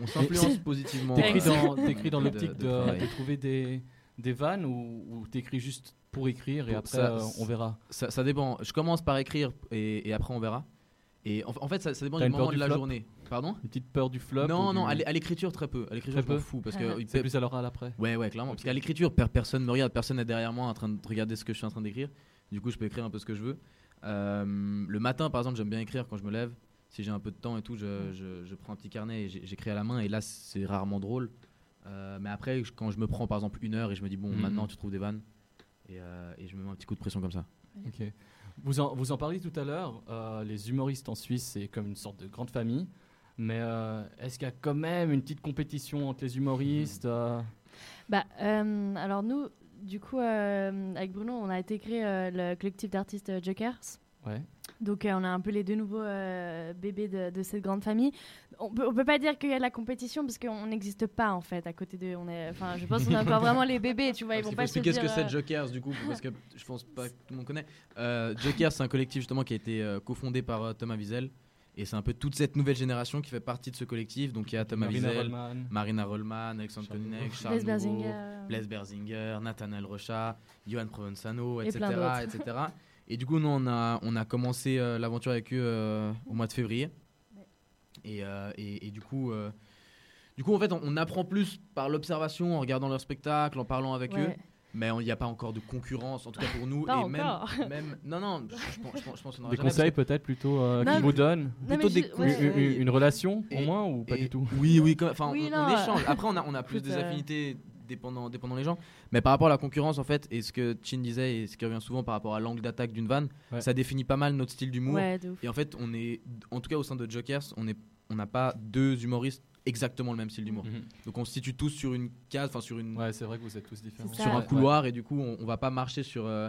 on s'influence positivement. T'écris euh, dans, t'écris dans l'optique de de, de trouver des, des vannes ou, ou t'écris juste pour écrire et Pour- après ça- euh, on verra Ça, ça dépend. Je commence par écrire et, et après on verra. Et en, en fait, ça, ça dépend du moment de la flop journée. Pardon? Une petite peur du flop Non, non, du- à l'é- à l'écriture très peu. À l'écriture, je m'en peu fous parce que C'est plus à l'oral après. Ouais, ouais, clairement. Parce qu'à l'écriture, per- personne me regarde, personne n'est derrière moi en train de regarder ce que je suis en train d'écrire. Du coup, je peux écrire un peu ce que je veux. Euh, le matin, par exemple, j'aime bien écrire quand je me lève. si j'ai un peu de temps et tout, je, je- je prends un petit carnet et j'écris à la main. Et là, c'est rarement drôle. Euh, mais après, quand je me prends par exemple une heure et je me dis, bon, Mhm. maintenant tu trouves des vannes, et, euh, et je me mets un petit coup de pression comme ça. Ok. Vous en, vous en parliez tout à l'heure, euh, les humoristes en Suisse, c'est comme une sorte de grande famille. Mais euh, est-ce qu'il y a quand même une petite compétition entre les humoristes euh, Bah, alors nous, du coup, avec Bruno, on a intégré euh, le collectif d'artistes Jokers. Ouais. Donc on a un peu les deux nouveaux bébés de, de cette grande famille. On peut, on peut pas dire qu'il y a de la compétition parce qu'on n'existe pas en fait à côté d'eux. On est, enfin, je pense qu'on est encore vraiment les bébés, tu vois. Ils vont pas expliquer ce que c'est euh, Jokers du coup, parce que je pense pas que tout le monde connaît. Euh, Jokers, c'est un collectif justement qui a été euh, cofondé par euh, Thomas Wiesel. Et c'est un peu toute cette nouvelle génération qui fait partie de ce collectif. Donc il y a Thomas Marina Wiesel, Rollman. Marina Rollman, Alexandre Koninec, Charles Blaise Nouveau, Berzinger. Blaise Berzinger, Nathanaël Rocha, Johan Provenzano, Et etc. d'autres. etc. Et du coup, nous, on a, on a commencé euh, l'aventure avec eux euh, au mois de février. Et, euh, et, et du coup, euh, du coup, en fait, on, on apprend plus par l'observation, en regardant leur spectacle, en parlant avec Ouais. eux. Mais il n'y a pas encore de concurrence, en tout cas pour nous. Pas et même, encore. même, non, non, je, je pense, je pense, je pense qu'on aura Des conseils que- peut-être plutôt euh, mais- vous donnent Plutôt des ouais, Une- une, une relation au moins ou pas et- du tout? Oui, oui, enfin, Oui, on, échange. Après, on a, on a plus des euh, affinités dépendant, dépendant les gens. Mais par rapport à la concurrence, en fait, et ce que Chin disait, et ce qui revient souvent par rapport à l'angle d'attaque d'une vanne, Ouais. ça définit pas mal notre style d'humour. Ouais, et en fait, on est, en tout cas au sein de Jokers, on est, on n'a pas deux humoristes exactement le même style d'humour. Mhm. Donc on se situe tous sur une case, enfin sur une, Ouais, c'est vrai que vous êtes tous différents. Sur un Ouais. couloir, et du coup, on, on va pas marcher sur. euh,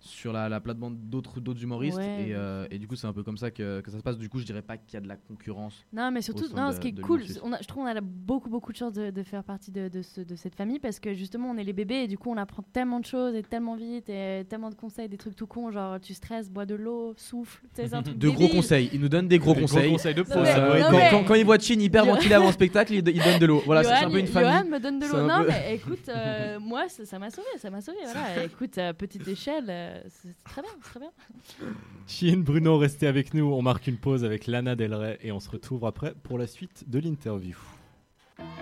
sur la, la plate-bande d'autres d'autres humoristes Ouais. et, euh, et du coup c'est un peu comme ça que, que ça se passe du coup je dirais pas qu'il y a de la concurrence Non, mais surtout, non, de- ce qui est cool, on a, je trouve qu'on a beaucoup, beaucoup de chance de, de faire partie de, de, ce- de cette famille parce que justement, on est les bébés et du coup, on apprend tellement de choses et tellement vite et tellement de conseils, des trucs tout cons, genre tu stresses, bois de l'eau, souffle, un truc de gros conseils. Il nous donne des gros Des gros conseils. conseils de Non, mais- non, quand, mais- quand- quand il voit Chin hyper ventilé avant le spectacle, il, il donne de l'eau. Voilà, c'est un Johan, peu une Johan famille. me donne de l'eau. Non, peu- mais écoute, euh, moi, ça ça m'a sauvé, ça m'a sauvé. Voilà, écoute, à petite échelle, euh, c'est très bien, c'est très bien. Chien Bruno, restez avec nous. On marque une pause avec Lana Del Rey et on se retrouve après pour la suite de l'interview.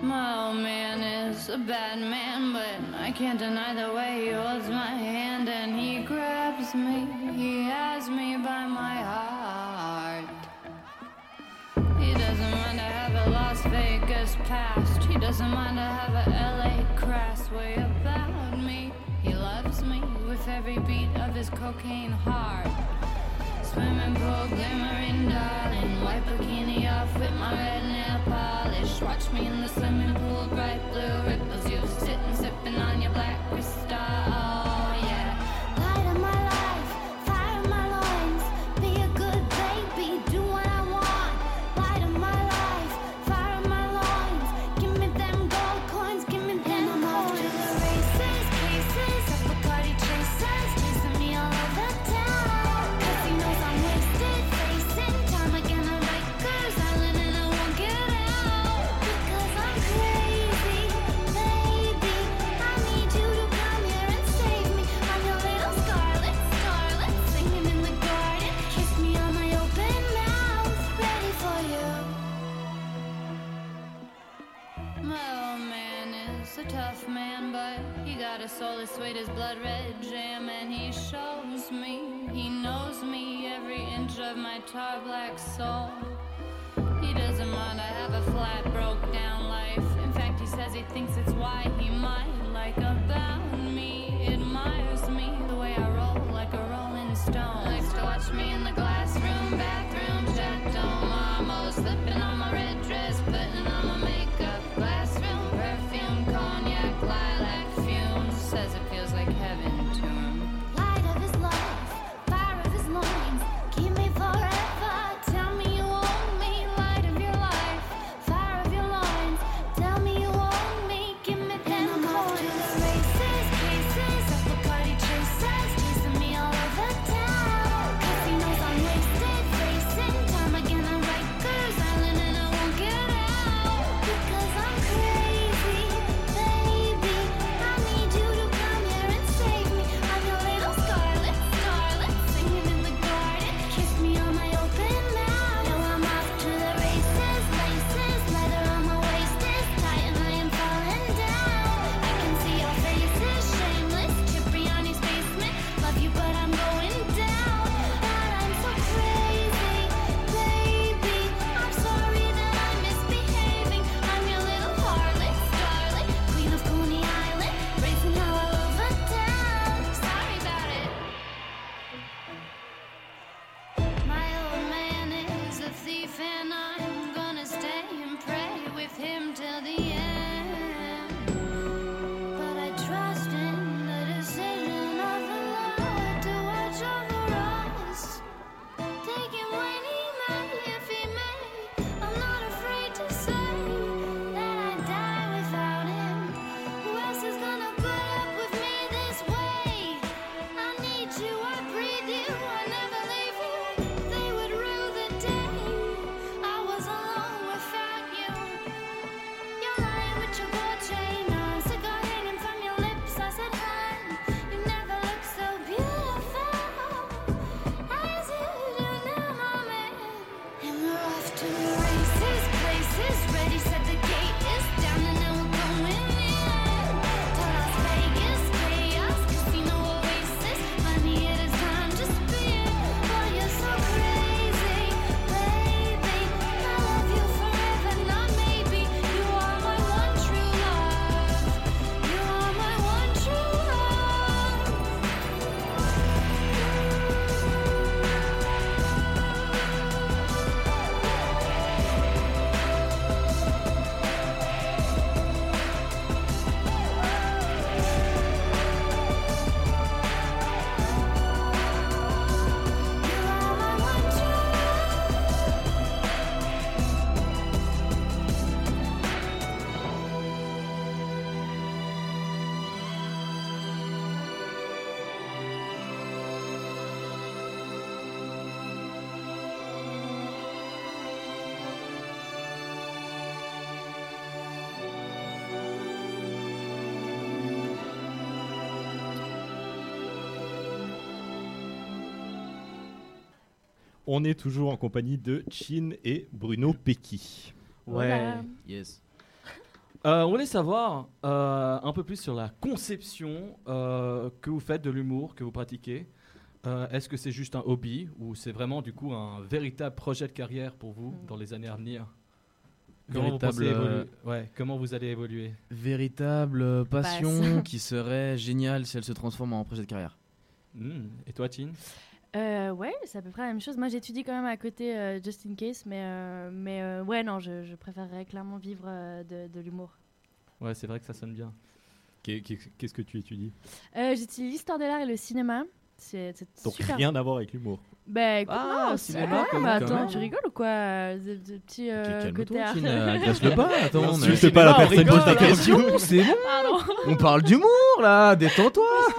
My old man is a bad man, but I can't deny the way he holds my hand and he grabs me. He has me by my heart. He doesn't mind to have a Las Vegas past. He doesn't mind to have a LA crass way about me. With every beat of his cocaine heart. Swimming pool, glimmering, darling. White bikini off with my red nail polish. Watch me in the swimming pool, bright blue ripples. You sitting, sipping on your black crystal. A soul as sweet as blood red jam, and he shows me, he knows me, every inch of my tar black soul. He doesn't mind I have a flat, broke down life. In fact, he says he thinks it's why he might like about me, admires me the way I roll like a rolling stone. Likes to watch me in the On est toujours en compagnie de Chin et Bruno Pecky. Ouais. Yes. Euh, on voulait savoir euh, un peu plus sur la conception euh, que vous faites de l'humour, que vous pratiquez. Euh, Est-ce que c'est juste un hobby ou c'est vraiment du coup un véritable projet de carrière pour vous dans les années à venir? Comment vous, Véritable, évoluer? Ouais, comment vous allez évoluer? Véritable passion Passe. qui serait géniale si elle se transforme en projet de carrière. Hmm. Et toi, Tin Euh, ouais, c'est à peu près la même chose. Moi, j'étudie quand même à côté euh, just in case, mais, euh, mais euh, ouais, non, je, je préférerais clairement vivre euh, de, de l'humour. Ouais, c'est vrai que ça sonne bien. Qu'est- qu'est- Qu'est-ce que tu étudies? Euh, J'étudie l'histoire de l'art et le cinéma. C'est c'est Donc super. rien à voir avec l'humour. Bah écoute, Ah, non, cinéma, c'est- quand attends, même. tu rigoles ou quoi? Euh, De, de petits euh, côtés art. Euh, agresse-le pas, attends, Non, on est- c'est pas la on personne rigole, là. question. C'est bon Pardon. On parle d'humour là, détends-toi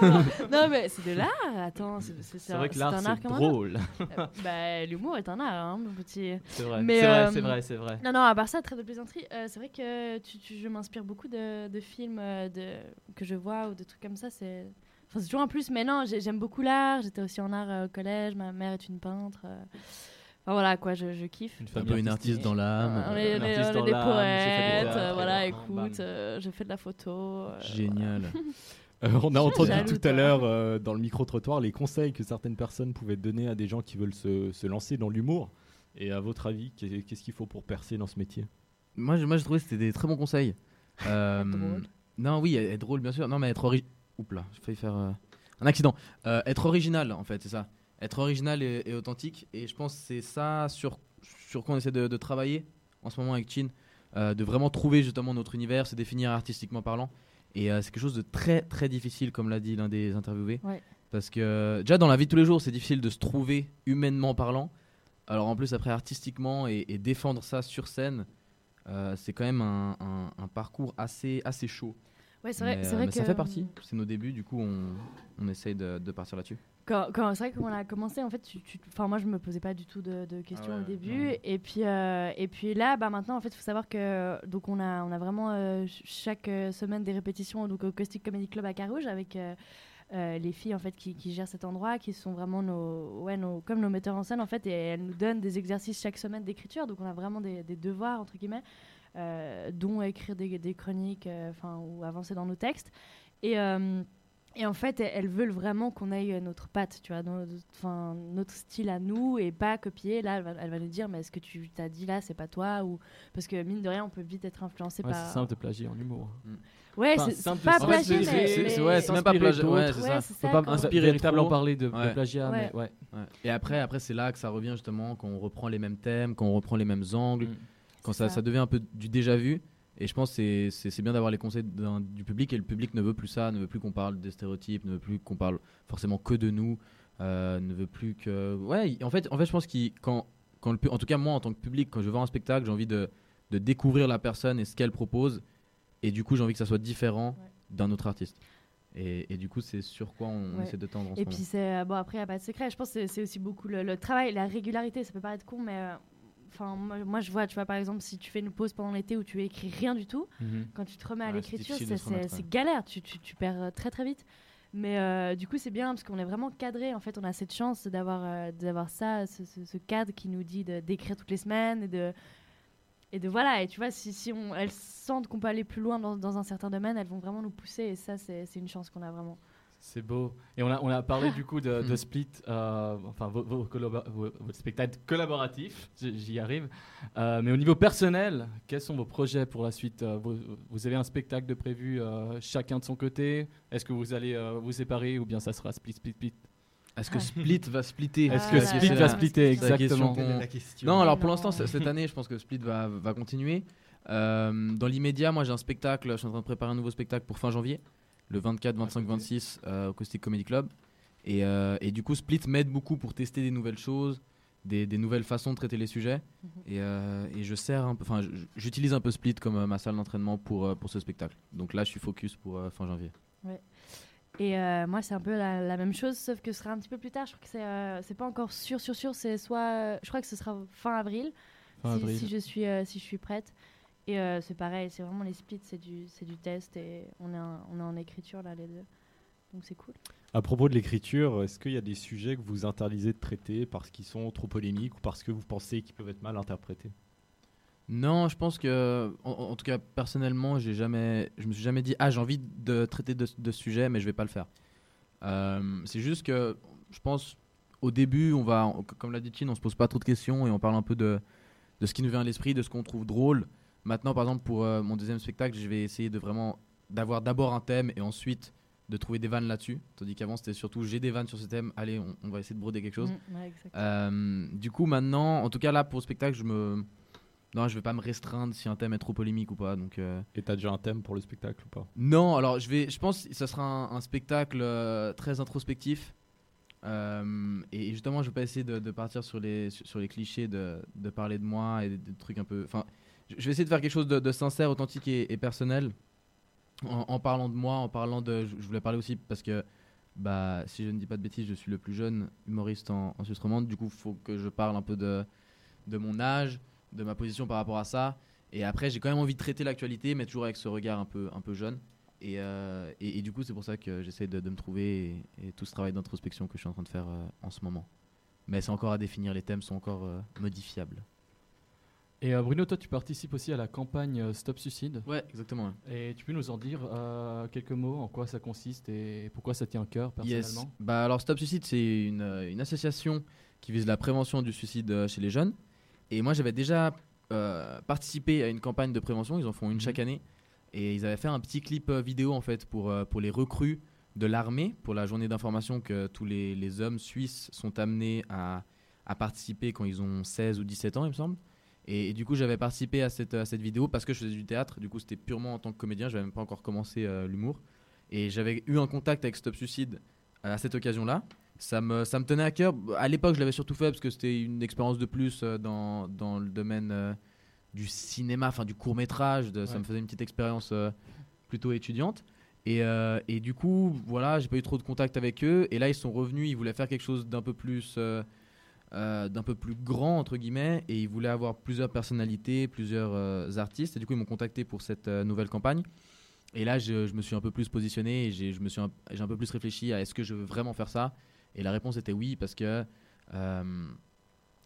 non mais c'est de l'art, attends, c'est c'est- C'est vrai un- que l'art, un c'est art comme un autre. drôle. Euh, bah l'humour est un art, hein, mon petit. C'est vrai, Mais, c'est vrai, euh, c'est vrai, c'est vrai. Non non, à part ça, très de plaisanterie, euh, c'est vrai que tu, tu- je m'inspire beaucoup de, de films euh, de, que je vois ou de trucs comme ça. C'est enfin, c'est toujours un plus, mais non, j'ai- j'aime beaucoup l'art. J'étais aussi en art euh, au collège. Ma mère est une peintre. euh. Enfin voilà quoi, je, je kiffe. Un peu une artiste dans l'âme. On est, Un on est- artiste on est dans des l'âme, j'ai fait du poètes, euh, voilà, écoute, euh, je fais de la photo. euh, Génial. Euh, on a entendu tout à toi. l'heure euh, dans le micro-trottoir les conseils que certaines personnes pouvaient donner à des gens qui veulent se, se lancer dans l'humour. Et à votre avis, qu'est- qu'est-ce qu'il faut pour percer dans ce métier? Moi, je- moi j'ai trouvé que c'était des très bons conseils. Euh, drôle. Non, oui, être drôle, bien sûr. Non, mais être original. Oups là, j'ai failli faire euh, un accident. Euh, être original, en fait, c'est ça. Être original et, et authentique. Et je pense que c'est ça sur, sur quoi on essaie de, de travailler en ce moment avec Chin. euh, de vraiment trouver justement notre univers, se définir artistiquement parlant. Et c'est quelque chose de très très difficile, comme l'a dit l'un des interviewés. Ouais. Parce que déjà dans la vie de tous les jours, c'est difficile de se trouver humainement parlant. Alors en plus, après artistiquement et, et défendre ça sur scène, c'est quand même un, un- un parcours assez, assez chaud. Ouais, c'est vrai- c'est euh, vrai mais ça que- fait partie, c'est nos débuts, du coup on, on essaye de, de partir là-dessus. Quand, quand- c'est vrai que quand on a commencé, en fait, tu, tu- moi je me posais pas du tout de, de questions Ah ouais, au début, et puis euh, et puis là, bah maintenant en fait, il faut savoir que donc on a on a vraiment euh, ch- chaque euh, semaine des répétitions donc au Caustic Comedy Club à Carouge avec euh, euh, les filles en fait qui, qui gèrent cet endroit, qui sont vraiment nos ouais nos comme nos metteurs en scène en fait, et elles nous donnent des exercices chaque semaine d'écriture, donc on a vraiment des, des devoirs entre guillemets, dont écrire des, des chroniques, euh, enfin ou avancer dans nos textes, et euh, et en fait, elles- veulent vraiment qu'on aille euh, notre patte, tu vois, enfin, notre style à nous et pas copier. Là, elle va, elle va nous dire, mais est-ce que tu t'as dit là, c'est pas toi ou parce que mine de rien, on peut vite être influencé Ouais, par. c'est simple de plagier en humour. Ouais, Enfin, c'est- pas plagier, c'est- ouais, c'est même pas plagier, ouais, c'est Ouais, ça. Faut pas inspirer Véritablement trop. parler de- de Ouais. plagiat, mais ouais. Ouais. Et après, après c'est là que ça revient justement quand on reprend les mêmes thèmes, quand on reprend les mêmes angles, Mm. Quand ça, ça. ça devient un peu du déjà vu. Et je pense que c'est- bien d'avoir les conseils du public et le public ne veut plus ça, ne veut plus qu'on parle des stéréotypes, ne veut plus qu'on parle forcément que de nous, euh, ne veut plus que. Ouais, en fait, en fait je pense qu'il quand, quand le en tout cas moi en tant que public, quand je vois un spectacle, j'ai envie de, de découvrir la personne et ce qu'elle propose. Et du coup, j'ai envie que ça soit différent d'un autre artiste. Et, et du coup, c'est sur quoi on Ouais. essaie de tendre en ce Et moment. puis c'est euh, bon après, il y a pas de secret. Je pense que c'est- c'est aussi beaucoup le, le travail, la régularité. Ça peut paraître con, mais euh, enfin moi, moi, je vois, tu vois par exemple si tu fais une pause pendant l'été où tu écris rien du tout, Mhm. quand tu te remets à Ouais, l'écriture, c'est galère. Tu, tu, tu perds euh, très très vite. Mais euh, du coup, c'est bien parce qu'on est vraiment cadré. En fait, on a cette chance d'avoir euh, d'avoir ça, ce, ce- ce cadre qui nous dit d'écrire toutes les semaines et de et de voilà. Et tu vois, si, si on, elles sentent qu'on peut aller plus loin dans, dans un certain domaine, elles vont vraiment nous pousser. Et ça, c'est une chance qu'on a vraiment. C'est beau. Et on a, on a parlé du coup de, de Mm. Split, euh, enfin vos, vos, collabo- vos- votre spectacle collaboratif, j'y arrive. Euh, mais au niveau personnel, quels sont vos projets pour la suite Euh, vous, vous avez un spectacle de prévu euh, chacun de son côté Est-ce que vous allez euh, vous séparer ou bien ça sera split, split, split? Est-ce que Split va splitter? Est-ce que Ah, Split c'est va splitter exactement La question. Non, alors pour l'instant, cette année, je pense que Split va, va continuer. Euh, dans l'immédiat, moi j'ai un spectacle, je suis en train de préparer un nouveau spectacle pour fin janvier, le 24, 25, 26 euh, au Caustic Comedy Club. Et, euh, et du coup, Split m'aide beaucoup pour tester des nouvelles choses, des, des nouvelles façons de traiter les sujets. Mhm. Et, euh, et je sers un peu, enfin, j'utilise un peu Split comme euh, ma salle d'entraînement pour, euh, pour ce spectacle. Donc là, je suis focus pour euh, fin janvier. Ouais. Et euh, moi, c'est un peu la, la même chose, sauf que ce sera un petit peu plus tard. Je crois que c'est euh, c'est pas encore sûr, sûr, sûr. C'est soit, euh, je crois que ce sera fin avril, Fin si, avril. si je suis, euh, si je suis prête. Et euh, c'est pareil, c'est vraiment les splits, c'est du, test et on est, en- on est en écriture là les deux. Donc c'est cool. À propos de l'écriture, est-ce qu'il y a des sujets que vous interdisez de traiter parce qu'ils sont trop polémiques ou parce que vous pensez qu'ils peuvent être mal interprétés? Non, je pense que, en, en tout cas personnellement, j'ai jamais, je me suis jamais dit ah j'ai envie de traiter de, de ce sujet, mais je vais pas le faire. Euh, c'est juste que je pense au début, on va, on- comme l'a dit Chin, on se pose pas trop de questions et on parle un peu de, de ce qui nous vient à l'esprit, de ce qu'on trouve drôle. Maintenant, par exemple, pour euh, mon deuxième spectacle, je vais essayer de vraiment d'avoir d'abord un thème et ensuite de trouver des vannes là-dessus. Tandis qu'avant, c'était surtout j'ai des vannes sur ce thème, allez, on, on va essayer de broder quelque chose. Mm, ouais. Euh, du coup, maintenant, en tout cas là, pour le spectacle, je me. Non, je vais pas me restreindre si un thème est trop polémique ou pas. Donc, euh, Et t'as déjà un thème pour le spectacle ou pas? Non, alors je vais, je pense que ça sera un, un spectacle euh, très introspectif. Euh, et justement, je vais pas essayer de, de partir sur les, sur, sur les clichés, de, de parler de moi et des, des trucs un peu. Enfin, je vais essayer de faire quelque chose de, sincère, authentique et, personnel. En, parlant de moi, en parlant de. Je, voulais parler aussi parce que, bah, si je ne dis pas de bêtises, je suis le plus jeune humoriste en, en Suisse romande. Du coup, il faut que je parle un peu de, mon âge, de ma position par rapport à ça. Et après, j'ai quand même envie de traiter l'actualité, mais toujours avec ce regard un peu, un peu jeune. Et, euh, et, du coup, c'est pour ça que j'essaie de, me trouver et, et tout ce travail d'introspection que je suis en train de faire euh, en ce moment. Mais c'est encore à définir, les thèmes sont encore euh, modifiables. Et euh, Bruno, toi, tu participes aussi à la campagne euh, Stop Suicide. Ouais, exactement. Et tu peux nous en dire euh, quelques mots, en quoi ça consiste et pourquoi ça tient à cœur Yes. personnellement? Bah alors Stop Suicide, c'est une, une association qui vise la prévention du suicide chez les jeunes. Et moi, j'avais déjà euh, participé à une campagne de prévention. Ils en font une chaque année. Et ils avaient fait un petit clip vidéo en fait pour, pour les recrues de l'armée, pour la journée d'information que tous les, les hommes suisses sont amenés à, à participer quand ils ont 16 ou 17 ans, il me semble. Et, et du coup, j'avais participé à cette, à cette vidéo parce que je faisais du théâtre. Du coup, c'était purement en tant que comédien. Je n'avais même pas encore commencé euh, l'humour. Et j'avais eu un contact avec Stop Suicide à cette occasion-là. Ça me, ça me tenait à cœur. À l'époque, je l'avais surtout fait parce que c'était une expérience de plus euh, dans, dans le domaine euh, du cinéma, enfin du court-métrage. de- Ça me faisait une petite expérience euh, plutôt étudiante. Et, euh, et du coup, voilà, j'ai pas eu trop de contact avec eux. Et là, ils sont revenus, ils voulaient faire quelque chose d'un peu plus, euh, euh, d'un peu plus grand entre guillemets, et ils voulaient avoir plusieurs personnalités, plusieurs euh, artistes. Et du coup, ils m'ont contacté pour cette euh, nouvelle campagne. Et là, je, me suis un peu plus positionné et j'ai, je me suis un, j'ai un peu plus réfléchi à est-ce que je veux vraiment faire ça? Et la réponse était oui parce que euh,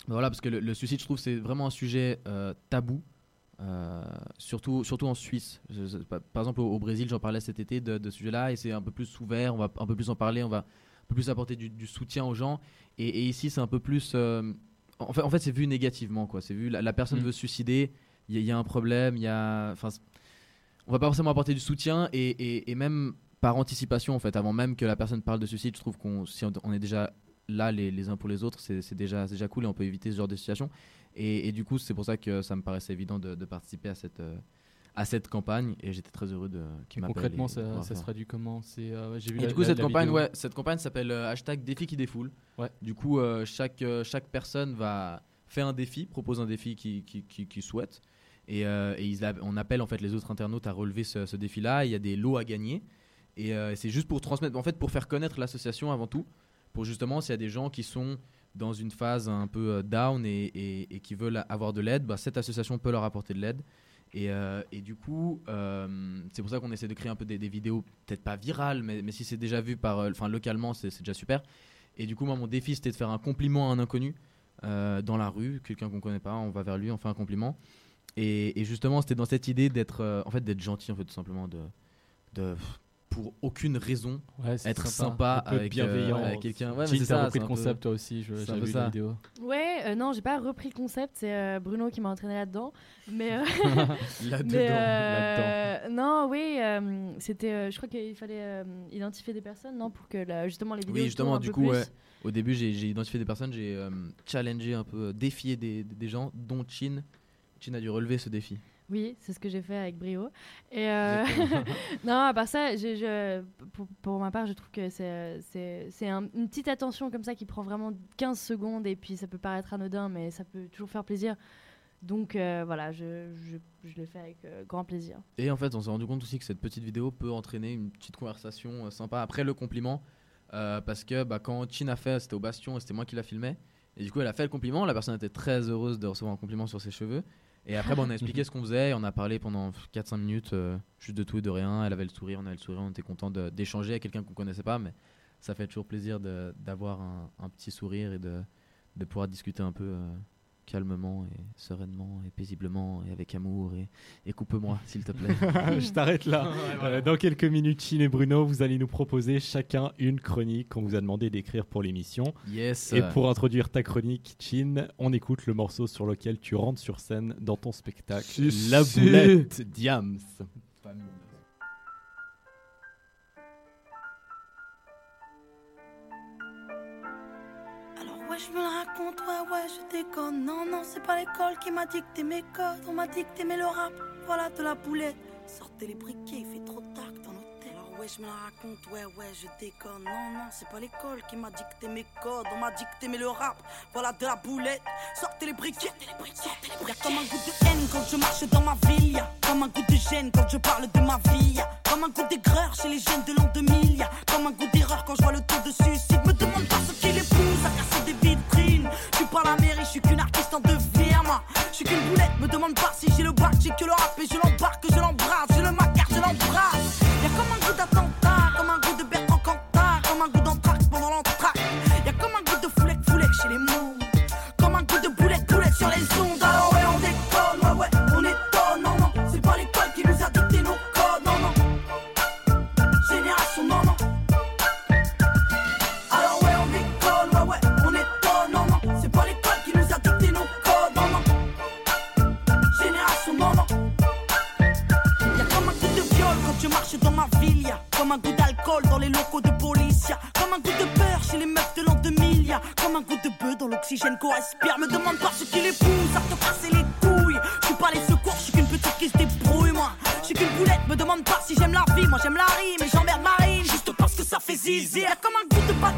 voilà, parce que le, suicide, je trouve, c'est vraiment un sujet tabou. surtout, surtout en Suisse. Par exemple, au, au Brésil, j'en parlais cet été de, de ce sujet-là, et c'est un peu plus ouvert, on va un peu plus en parler, on va un peu plus apporter du, du soutien aux gens. Et, et ici, c'est un peu plus. euh, en fait, en fait c'est vu négativement, quoi. C'est vu, la, la personne Mm. veut se suicider, il y, a- il y a un problème, il y a. Enfin, on va pas forcément apporter du soutien, et, et- et même par anticipation, en fait, avant même que la personne parle de suicide, je trouve qu'on si on, est déjà là les, les uns pour les autres, c'est déjà, déjà cool et on peut éviter ce genre de situation. Et, et du coup, c'est pour ça que ça me paraissait évident de, de participer à cette, euh, à cette campagne et j'étais très heureux de qu'il m'appelle concrètement, et ça, ça se traduit comment C'est euh, ouais, j'ai vu Et la- du coup, la- cette la campagne, ouais, cette campagne s'appelle euh, hashtag défi qui défoule. Du coup, euh, chaque, chaque personne va faire un défi, propose un défi qu'il qui, qui, qui souhaite. Et, et ils on appelle en fait les autres internautes à relever ce, ce défi-là. Il y a des lots à gagner. Et c'est juste pour transmettre, en fait, pour faire connaître l'association avant tout. Pour justement, s'il y a des gens qui sont dans une phase un peu down et, et- et qui veulent avoir de l'aide, bah, cette association peut leur apporter de l'aide. Et, euh, et du coup, euh, c'est pour ça qu'on essaie de créer un peu des, vidéos, peut-être pas virales, mais, si c'est déjà vu par, euh, localement, c'est déjà super. Et du coup, moi, mon défi, c'était de faire un compliment à un inconnu dans la rue, quelqu'un qu'on connaît pas, on va vers lui, on fait un compliment. Et, justement, c'était dans cette idée d'être, en fait, d'être gentil, en fait, tout simplement, de pour aucune raison, Ouais, être sympa. sympa, avec, bienveillant. euh, avec quelqu'un. Ouais, Gilles, t'as ça, repris le peu- concept, toi aussi, je- peu vu la vidéo. Ouais, euh, non, j'ai pas repris le concept, c'est euh, Bruno qui m'a entraîné là-dedans. Mais euh, Là-dedans, mais, euh, Non, oui, euh, c'était. euh, je crois qu'il fallait euh, identifier des personnes, non, pour que la- justement les vidéos. Oui, justement, du coup, ouais, au début, j'ai j'ai identifié des personnes, j'ai euh, challengé un peu, euh, défié des, des gens, dont Chin. Chin a dû relever ce défi. Oui, c'est ce que j'ai fait avec brio. Et euh, non, à part ça, je, je- pour, pour ma part, je trouve que c'est un- une petite attention comme ça qui prend vraiment 15 secondes et puis ça peut paraître anodin, mais ça peut toujours faire plaisir. Donc euh, voilà, je, je, je le fais avec euh, grand plaisir. Et en fait, on s'est rendu compte aussi que cette petite vidéo peut entraîner une petite conversation sympa après le compliment. parce que bah, quand Chin a fait, c'était au Bastion et c'était moi qui la filmais. Et du coup, elle a fait le compliment. La personne était très heureuse de recevoir un compliment sur ses cheveux. Et après, bah, on a expliqué ce qu'on faisait, et on a parlé pendant 4-5 minutes, euh, juste de tout et de rien. Elle avait le sourire, on avait le sourire, on était content d'échanger avec quelqu'un qu'on connaissait pas, mais ça fait toujours plaisir d'avoir un, petit sourire et de, de pouvoir discuter un peu euh, calmement et sereinement et paisiblement et avec amour. Et, et coupe-moi, s'il te plaît. Je t'arrête là. Euh, dans quelques minutes, Chine et Bruno, vous allez nous proposer chacun une chronique qu'on vous a demandé d'écrire pour l'émission. Yes. Et pour introduire ta chronique, Chin, on écoute le morceau sur lequel tu rentres sur scène dans ton spectacle, Si, La si. Boulette Diams. Ouais je me le raconte, ouais ouais je déconne. Non non c'est pas l'école qui m'a dicté mes codes. On m'a dicté mais le rap, voilà de la boulette. Sortez les briquets, fait ouais je me la raconte, ouais ouais je déconne. Non non c'est pas l'école qui m'a dicté mes codes On m'a dicté mais le rap, voilà de la boulette. Sortez les briquets, sortez les briquets Y'a comme un goût de haine quand je marche dans ma ville Y'a. Comme un goût de gêne quand je parle de ma vie Y'a. Comme un goût d'aigreur chez les jeunes de l'an 2000 Y'a. Comme un goût d'erreur quand je vois le taux de suicide. Me demande pas ce qui les pousse à casser des vitrines Je suis pas la mairie, je suis qu'une artiste en deux firmes Je suis qu'une boulette, me demande pas si j'ai le bac J'ai que le rap et je l'embarque, je l'embrasse. J'ai le macar, je l'embrasse. Y'a comme un goût d'attentat, un goût de bœuf dans l'oxygène qu'on respire Me demande pas ce qui les pousse à te casser les couilles. Je suis pas les secours, je suis qu'une petite qui se débrouille moi. Je suis qu'une boulette, me demande pas si j'aime la vie. Moi j'aime la rime et j'emmerde Marine Juste parce que ça fait zizi comme un goût de bad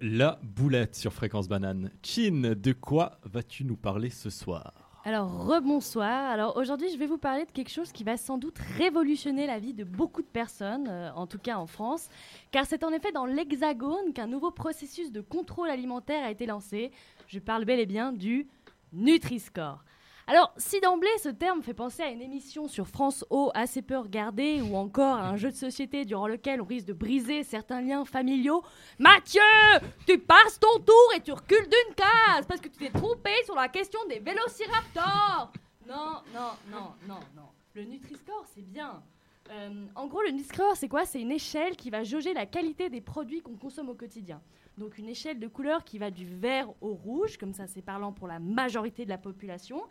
La boulette sur Fréquence Banane. Chin, de quoi vas-tu nous parler ce soir Alors, rebonsoir. Alors, aujourd'hui, je vais vous parler de quelque chose qui va sans doute révolutionner la vie de beaucoup de personnes, euh, en tout cas en France, car c'est en effet dans l'Hexagone qu'un nouveau processus de contrôle alimentaire a été lancé. Je parle bel et bien du Nutri-Score. Alors, si d'emblée ce terme fait penser à une émission sur France O assez peu regardée ou encore à un jeu de société durant lequel on risque de briser certains liens familiaux, Mathieu, tu passes ton tour et tu recules d'une case parce que tu t'es trompé sur la question des vélociraptors. Non, non, non, non, non. Le Nutri-Score, c'est bien. Euh, en gros, le Nutri-Score, c'est quoi? C'est une échelle qui va jauger la qualité des produits qu'on consomme au quotidien. Donc une échelle de couleur qui va du vert au rouge, comme ça c'est parlant pour la majorité de la population,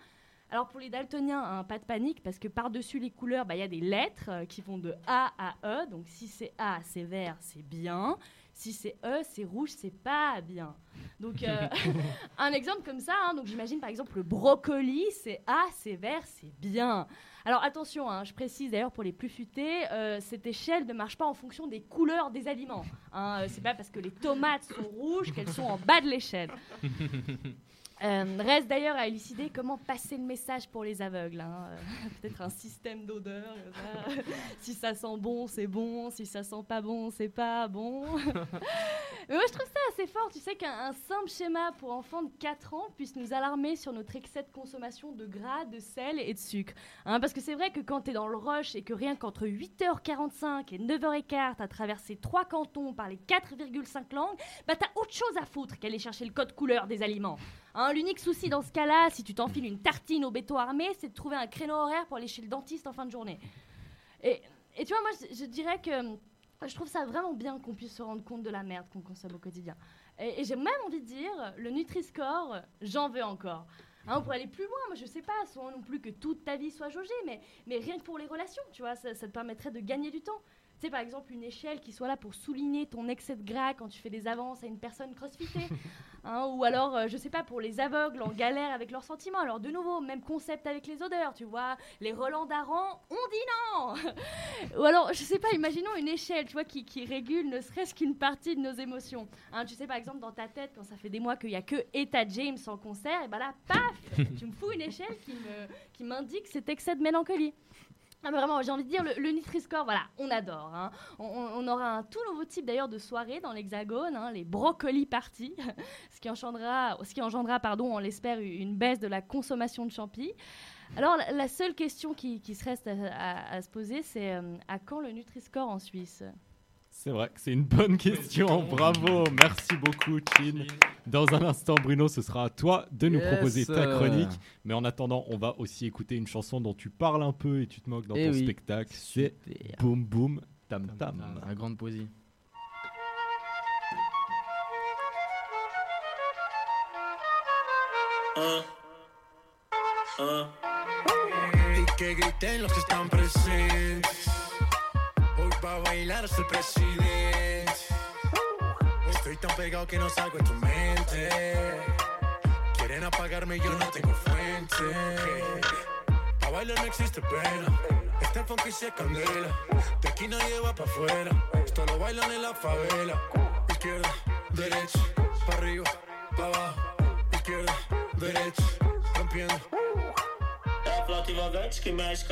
Alors pour les daltoniens, hein, pas de panique parce que par-dessus les couleurs, bah, il y a des lettres euh, qui vont de A à E. Donc si c'est A, c'est vert, c'est bien. Si c'est E, c'est rouge, c'est pas bien. Donc euh, un exemple comme ça, hein, donc j'imagine par exemple le brocoli, c'est A, c'est vert, c'est bien. Alors attention, hein, je précise d'ailleurs pour les plus futés, euh, cette échelle ne marche pas en fonction des couleurs des aliments. Hein, c'est pas parce que les tomates sont rouges qu'elles sont en bas de l'échelle. Euh, reste d'ailleurs à élucider comment passer le message pour les aveugles. hein. Euh, Peut-être un système d'odeur. si ça sent bon, c'est bon. Si ça sent pas bon, c'est pas bon. Mais moi, je trouve ça assez fort. Tu sais qu'un un simple schéma pour enfants de 4 ans puisse nous alarmer sur notre excès de consommation de gras, de sel et de sucre. Hein, parce que c'est vrai que quand tu es dans le rush et que rien qu'entre 8h45 et 9h15, tu as traversé trois cantons par les 4,5 langues, bah t'as autre chose à foutre qu'aller chercher le code couleur des aliments. Hein, L'unique souci dans ce cas-là, si tu t'enfiles une tartine au béton armé, c'est de trouver un créneau horaire pour aller chez le dentiste en fin de journée. Et, tu vois, moi, je, dirais que je trouve ça vraiment bien qu'on puisse se rendre compte de la merde qu'on consomme au quotidien. Et, j'ai même envie de dire, le Nutri-Score, j'en veux encore. Hein, on pourrait aller plus loin, moi je sais pas, sans non plus que toute ta vie soit jaugée, mais, mais rien que pour les relations, tu vois, ça, ça te permettrait de gagner du temps. Sais, par exemple, une échelle qui soit là pour souligner ton excès de gras quand tu fais des avances à une personne crossfitée. Hein, ou alors, euh, je sais pas, pour les aveugles en galère avec leurs sentiments. Alors, de nouveau, même concept avec les odeurs, tu vois. Les relents d'Aran, on dit non Ou alors, je sais pas, imaginons une échelle, tu vois, qui, qui régule ne serait-ce qu'une partie de nos émotions. Hein, tu sais, par exemple, dans ta tête, quand ça fait des mois qu'il y a que Etta James en concert, et ben là, paf Tu me fous une échelle qui me- qui m'indique cet excès de mélancolie. Ah, vraiment, j'ai envie de dire, le, Nutri-Score, voilà, on adore. hein. On, aura un tout nouveau type d'ailleurs de soirée dans l'Hexagone, hein, les brocolis parties, ce qui engendrera pardon, on l'espère, une baisse de la consommation de champis. Alors, la, seule question qui, se reste à se poser, c'est euh, à quand le Nutri-Score en Suisse? C'est vrai que c'est une bonne question. Bravo. Merci beaucoup, Chin. Dans un instant, Bruno, ce sera à toi de nous Yes. proposer ta chronique. Mais en attendant, on va aussi écouter une chanson dont tu parles un peu et tu te moques dans Eh ton oui. spectacle. C'est Boom Boom Tam Tam. La grande poésie. Y que griten los que están presentes. Hoy va a bailar hasta el presidente. Estoy tan pegado que no salgo de tu mente. Quieren apagarme, yo no tengo fuente. Pa' bailar no existe pena. Este funky se candela. De aquí nadie va pa' afuera. Esto lo bailan en la favela. Izquierda, derecha, pa' arriba, pa' abajo. Izquierda, derecha, rompiendo. Que mexe.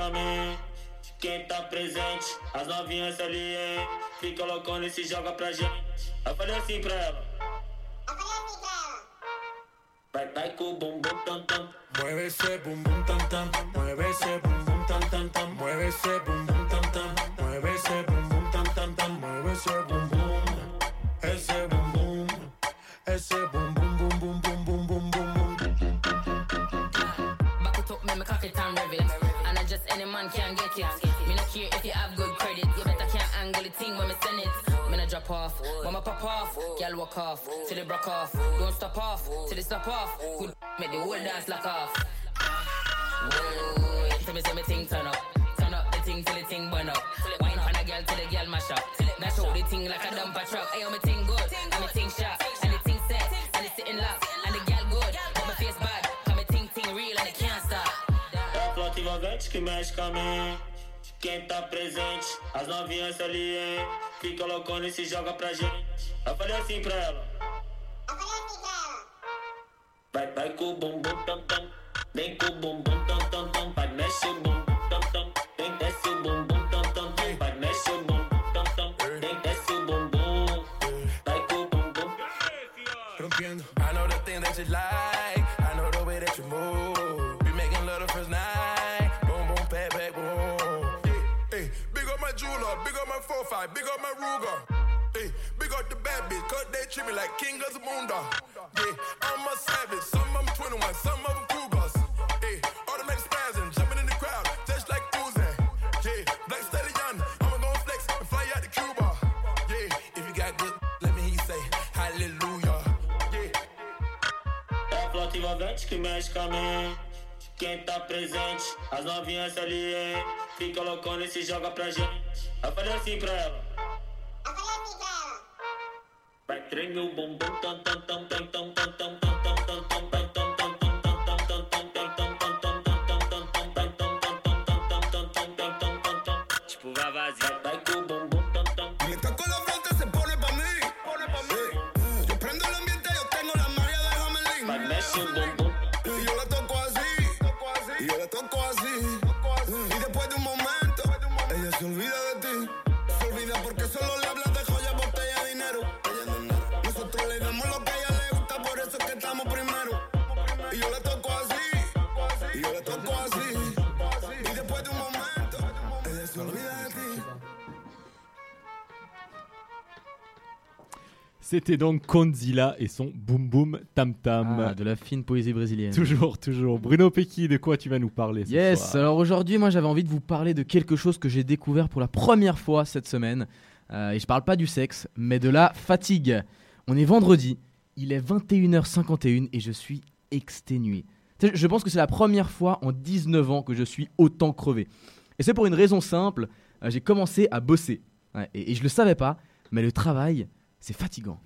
quem tá presente. As novinhas ali, hein? Fica loucona e se joga pra gente. Eu falei assim pra ela. Eu falei assim pra ela. Vai, vai com o bumbum tam tam. Mueve esse bumbum tam tam. Mueve esse bumbum tam tam tam. Mueve esse bumbum tam tam. Mueve esse bumbum tam tam tam. Mueve esse bumbum. Esse bumbum. Esse bumbum bum bum bum bum bum bum bum. Back it up, me cock it. Just any man can get it. Me not care if you have good credit. You better can't angle the thing when me send it. Me not drop off, mama pop off, girl walk off, till they broke off. Don't stop off, till they stop off. Good make the whole dance lock off. Whoa, tell me say me thing turn up. Turn up the thing till the thing burn up. Wine on a girl till the girl mash up. Dash out the thing like a dumper truck. Ayo, me thing good, and me thing sharp, and the thing set, and it's sitting locked, envolvente que mexe com a mente. Quem tá presente, as novinhas ali, hein? Fica loucona e se joga pra gente. Eu falei assim pra ela. Vai, vai com o bumbum tam tam. Vem com o bumbum tam tam tam. Vai, mexe o bumbum up my 4-5, big up my Ruger. Hey, big up the bad bitch, cause they treat me like king of the moondog. Yeah, I'm a savage. Some of them 21, some of them Cougars. Hey, automatic spazzing, jumping in the crowd, just like Uzi. Yeah, Black Stallion, I'ma go flex and fly out to Cuba. Yeah, if you got good, let me hear you say hallelujah. Yeah. Quem tá presente. As novinhas ali, hein? Fica loucona e se joga pra gente. Eu falei assim pra ela. Vai tremer o bumbum, tam tam tam tam tam tam tam tam tam tam tam C'était donc Conzilla et son Boom Boom Tam Tam. Ah, de la fine poésie brésilienne. Toujours, toujours. Bruno Pecky, de quoi tu vas nous parler ce Yes, soir alors aujourd'hui, moi j'avais envie de vous parler de quelque chose que j'ai découvert pour la première fois cette semaine. Euh, et je parle pas du sexe, mais de la fatigue. On est vendredi, il est 21h51 et je suis exténué. Je pense que c'est la première fois en 19 ans que je suis autant crevé. Et c'est pour une raison simple, euh, j'ai commencé à bosser. Ouais, et, et je le savais pas, mais le travail, c'est fatigant.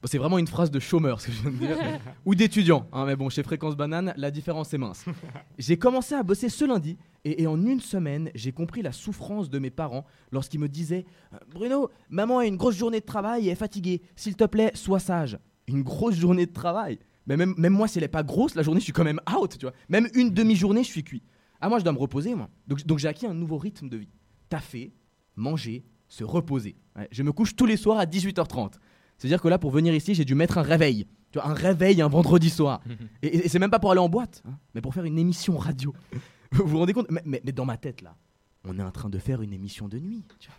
Bon, c'est vraiment une phrase de chômeur, ce que je viens de dire. Ou d'étudiant. hein, mais bon, chez Fréquence Banane, la différence est mince. J'ai commencé à bosser ce lundi et, et en une semaine, j'ai compris la souffrance de mes parents lorsqu'ils me disaient Euh, Bruno, maman a une grosse journée de travail et est fatiguée. S'il te plaît, sois sage. Une grosse journée de travail Mais même, même moi, si elle n'est pas grosse, la journée, je suis quand même out, tu vois. Même une demi-journée, je suis cuit. Ah, moi, je dois me reposer, moi. Donc, donc j'ai acquis un nouveau rythme de vie. Taffer, manger, se reposer. Ouais, je me couche tous les soirs à 18h30. C'est-à-dire que là, pour venir ici, j'ai dû mettre un réveil. Tu vois, un réveil un vendredi soir. et c'est même pas pour aller en boîte, hein, mais pour faire une émission radio. vous vous rendez compte? Mais, mais- mais dans ma tête, là, on est en train de faire une émission de nuit. tu vois.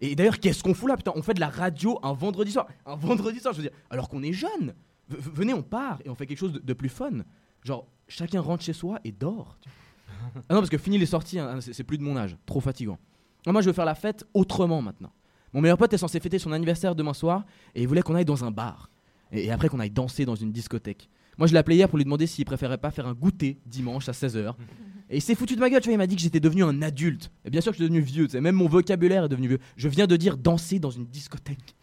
Et d'ailleurs, qu'est-ce qu'on fout là? Putain, on fait de la radio un vendredi soir. Un vendredi soir, je veux dire, alors qu'on est jeune. V- venez, on part et on fait quelque chose de, de plus fun. Genre, chacun rentre chez soi et dort. Ah non, parce que fini les sorties, hein, c'est plus de mon âge. Trop fatigant. Ah, moi, je veux faire la fête autrement maintenant. Mon meilleur pote est censé fêter son anniversaire demain soir et il voulait qu'on aille dans un bar. Et, après qu'on aille danser dans une discothèque. Moi, je l'ai appelé hier pour lui demander s'il préférait pas faire un goûter dimanche à 16h. Et il s'est foutu de ma gueule, tu vois, il m'a dit que j'étais devenu un adulte. Et bien sûr que je suis devenu vieux, tu sais, même mon vocabulaire est devenu vieux. Je viens de dire danser dans une discothèque.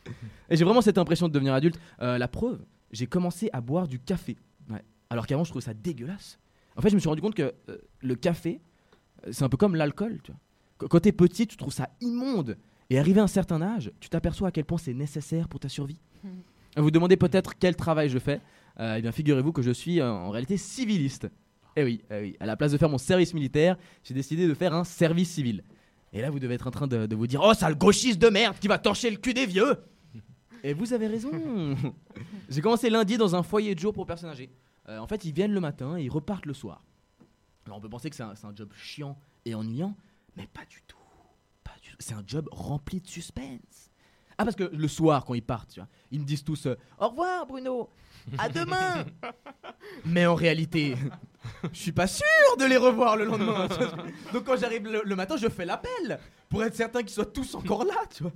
Et j'ai vraiment cette impression de devenir adulte. Euh, la preuve, j'ai commencé à boire du café. Alors qu'avant, je trouvais ça dégueulasse. En fait, je me suis rendu compte que euh, le café, euh, c'est un peu comme l'alcool, tu vois. Qu- Quand t'es petit, tu trouves ça immonde. Et arrivé à un certain âge, tu t'aperçois à quel point c'est nécessaire pour ta survie. Vous vous demandez peut-être quel travail je fais. Euh, eh bien, figurez-vous que je suis euh, en réalité civiliste. Eh oui, eh oui, à la place de faire mon service militaire, j'ai décidé de faire un service civil. Et là, vous devez être en train de, de vous dire Oh, sale gauchiste de merde qui va torcher le cul des vieux Et vous avez raison J'ai commencé lundi dans un foyer de jour pour personnes âgées. Euh, en fait, ils viennent le matin et ils repartent le soir. Alors, on peut penser que c'est un, c'est un job chiant et ennuyant, mais pas du tout. Pas du tout. C'est un job rempli de suspense. Ah, parce que le soir, quand ils partent, tu vois, ils me disent tous euh, Au revoir, Bruno À demain Mais en réalité, je suis pas sûr de les revoir le lendemain. Donc, quand j'arrive le, le matin, je fais l'appel pour être certain qu'ils soient tous encore là, tu vois.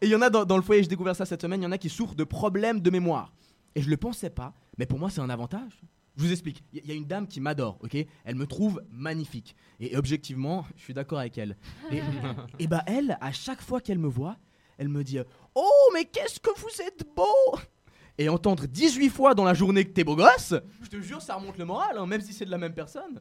Et il y en a dans, dans le foyer, j'ai découvert ça cette semaine, il y en a qui souffrent de problèmes de mémoire. Et je le pensais pas, mais pour moi, c'est un avantage. Je vous explique. Il y- a une dame qui m'adore, ok? Elle me trouve magnifique. Et objectivement, je suis d'accord avec elle. Et, et bah, elle, à chaque fois qu'elle me voit, elle me dit Oh, mais qu'est-ce que vous êtes beau Et entendre 18 fois dans la journée que t'es beau gosse, je te jure, ça remonte le moral, hein, même si c'est de la même personne.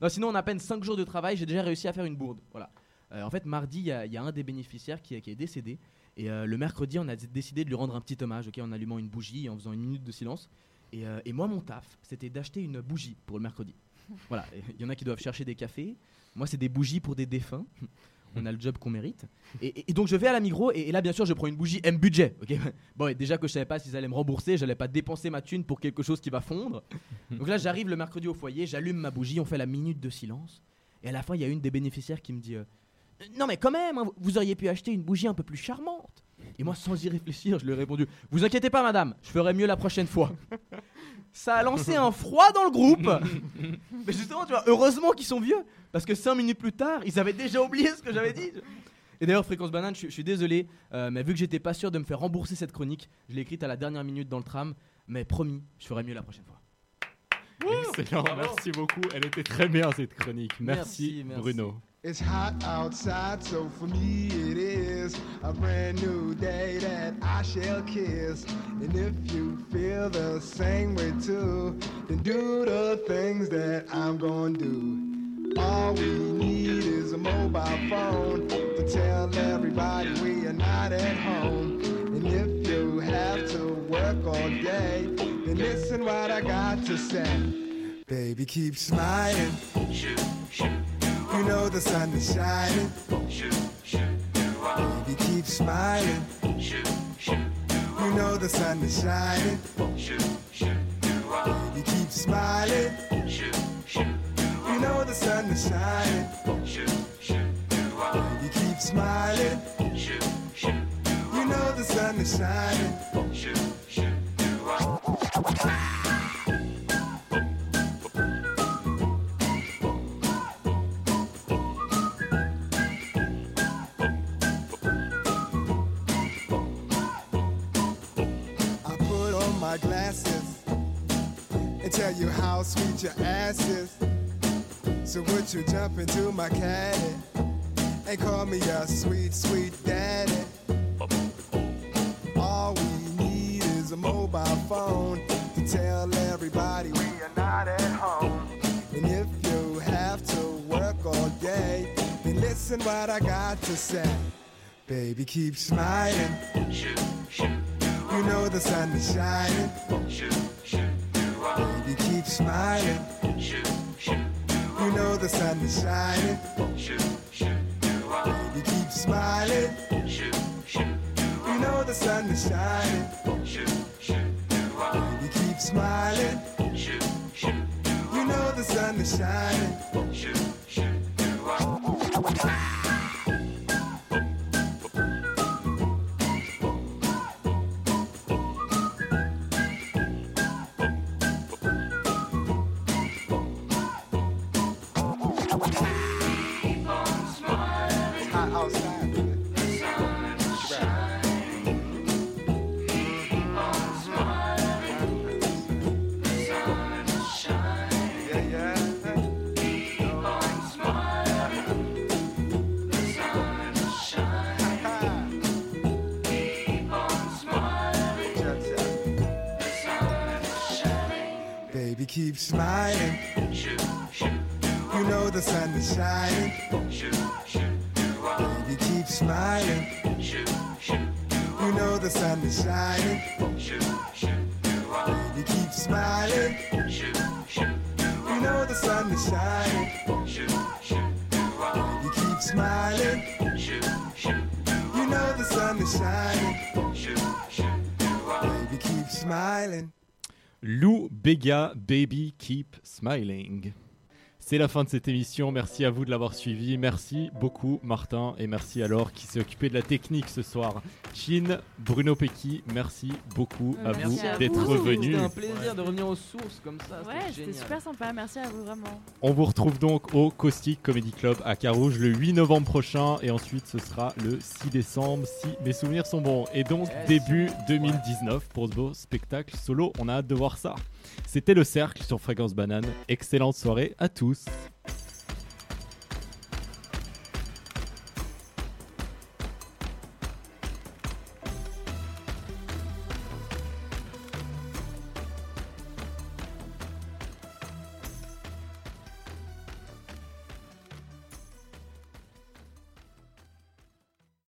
Non, sinon, en à peine 5 jours de travail, j'ai déjà réussi à faire une bourde. Voilà. Euh, en fait, mardi, il y, a- il y a un des bénéficiaires qui, est- qui est décédé. Et euh, le mercredi, on a décidé de lui rendre un petit hommage, ok, en allumant une bougie et en faisant une minute de silence. Et, euh, et moi, mon taf, c'était d'acheter une bougie pour le mercredi. Voilà, il y en a qui doivent chercher des cafés. Moi, c'est des bougies pour des défunts. On a le job qu'on mérite. Et, et- et donc, je vais à la Migros, et, et là, bien sûr, je prends une bougie M budget. ok? Bon, et déjà que je savais pas s'ils allaient me rembourser, j'allais pas dépenser ma thune pour quelque chose qui va fondre. Donc là, j'arrive le mercredi au foyer, j'allume ma bougie, on fait la minute de silence. Et à la fin, il y a une des bénéficiaires qui me dit euh, Non, mais quand même, hein, vous auriez pu acheter une bougie un peu plus charmante. Et moi, sans y réfléchir, je lui ai répondu Vous inquiétez pas, madame, je ferai mieux la prochaine fois. Ça a lancé un froid dans le groupe. Mais justement, tu vois, heureusement qu'ils sont vieux. Parce que cinq minutes plus tard, ils avaient déjà oublié ce que j'avais dit. Et d'ailleurs, Fréquence Banane, je, suis- je suis désolé, euh, mais vu que j'étais pas sûr de me faire rembourser cette chronique, je l'ai écrite à la dernière minute dans le tram. Mais promis, je ferai mieux la prochaine fois. Excellent, merci beaucoup. Elle était très bien cette chronique. Merci, Merci, merci. Bruno. It's hot outside, so for me it is a brand new day that I shall kiss. And if you feel the same way too, then do the things that I'm gonna do. All we need is a mobile phone to tell everybody we are not at home. And if you have to work all day, then listen what I got to say. Baby, keep smiling. You know the sun is shining. Baby, keep smiling. You know the sun is shining. Baby, keep smiling. You know the sun is shining. Baby, keep smiling. You know the sun is shining. I how sweet your ass is. So would you jump into my caddy and call me your sweet, sweet daddy? All we need is a mobile phone to tell everybody we are not at home. And if you have to work all day, then listen what I got to say. Baby, keep smiling. You know the sun is shining. Baby, keep smiling. You know the sun is shining. Baby, keep smiling. You know the sun is shining. Baby, keep smiling. You know the sun is shining. Bega, Baby Keep Smiling. C'est la fin de cette émission. Merci à vous de l'avoir suivi. Merci beaucoup, Martin. Et merci à Laure qui s'est occupé de la technique ce soir. Chin, Bruno Pecky, merci beaucoup à Merci vous à d'être revenus. C'était un plaisir de revenir aux sources comme ça. Ouais, c'était super sympa. Merci à vous, vraiment. On vous retrouve donc au Caustic Comedy Club à Carouge le 8 novembre prochain. Et ensuite, ce sera le 6 décembre si mes souvenirs sont bons. Et donc, Yes. début 2019 pour ce beau spectacle solo. On a hâte de voir ça. C'était le cercle sur Fréquence Banane. Excellente soirée à tous.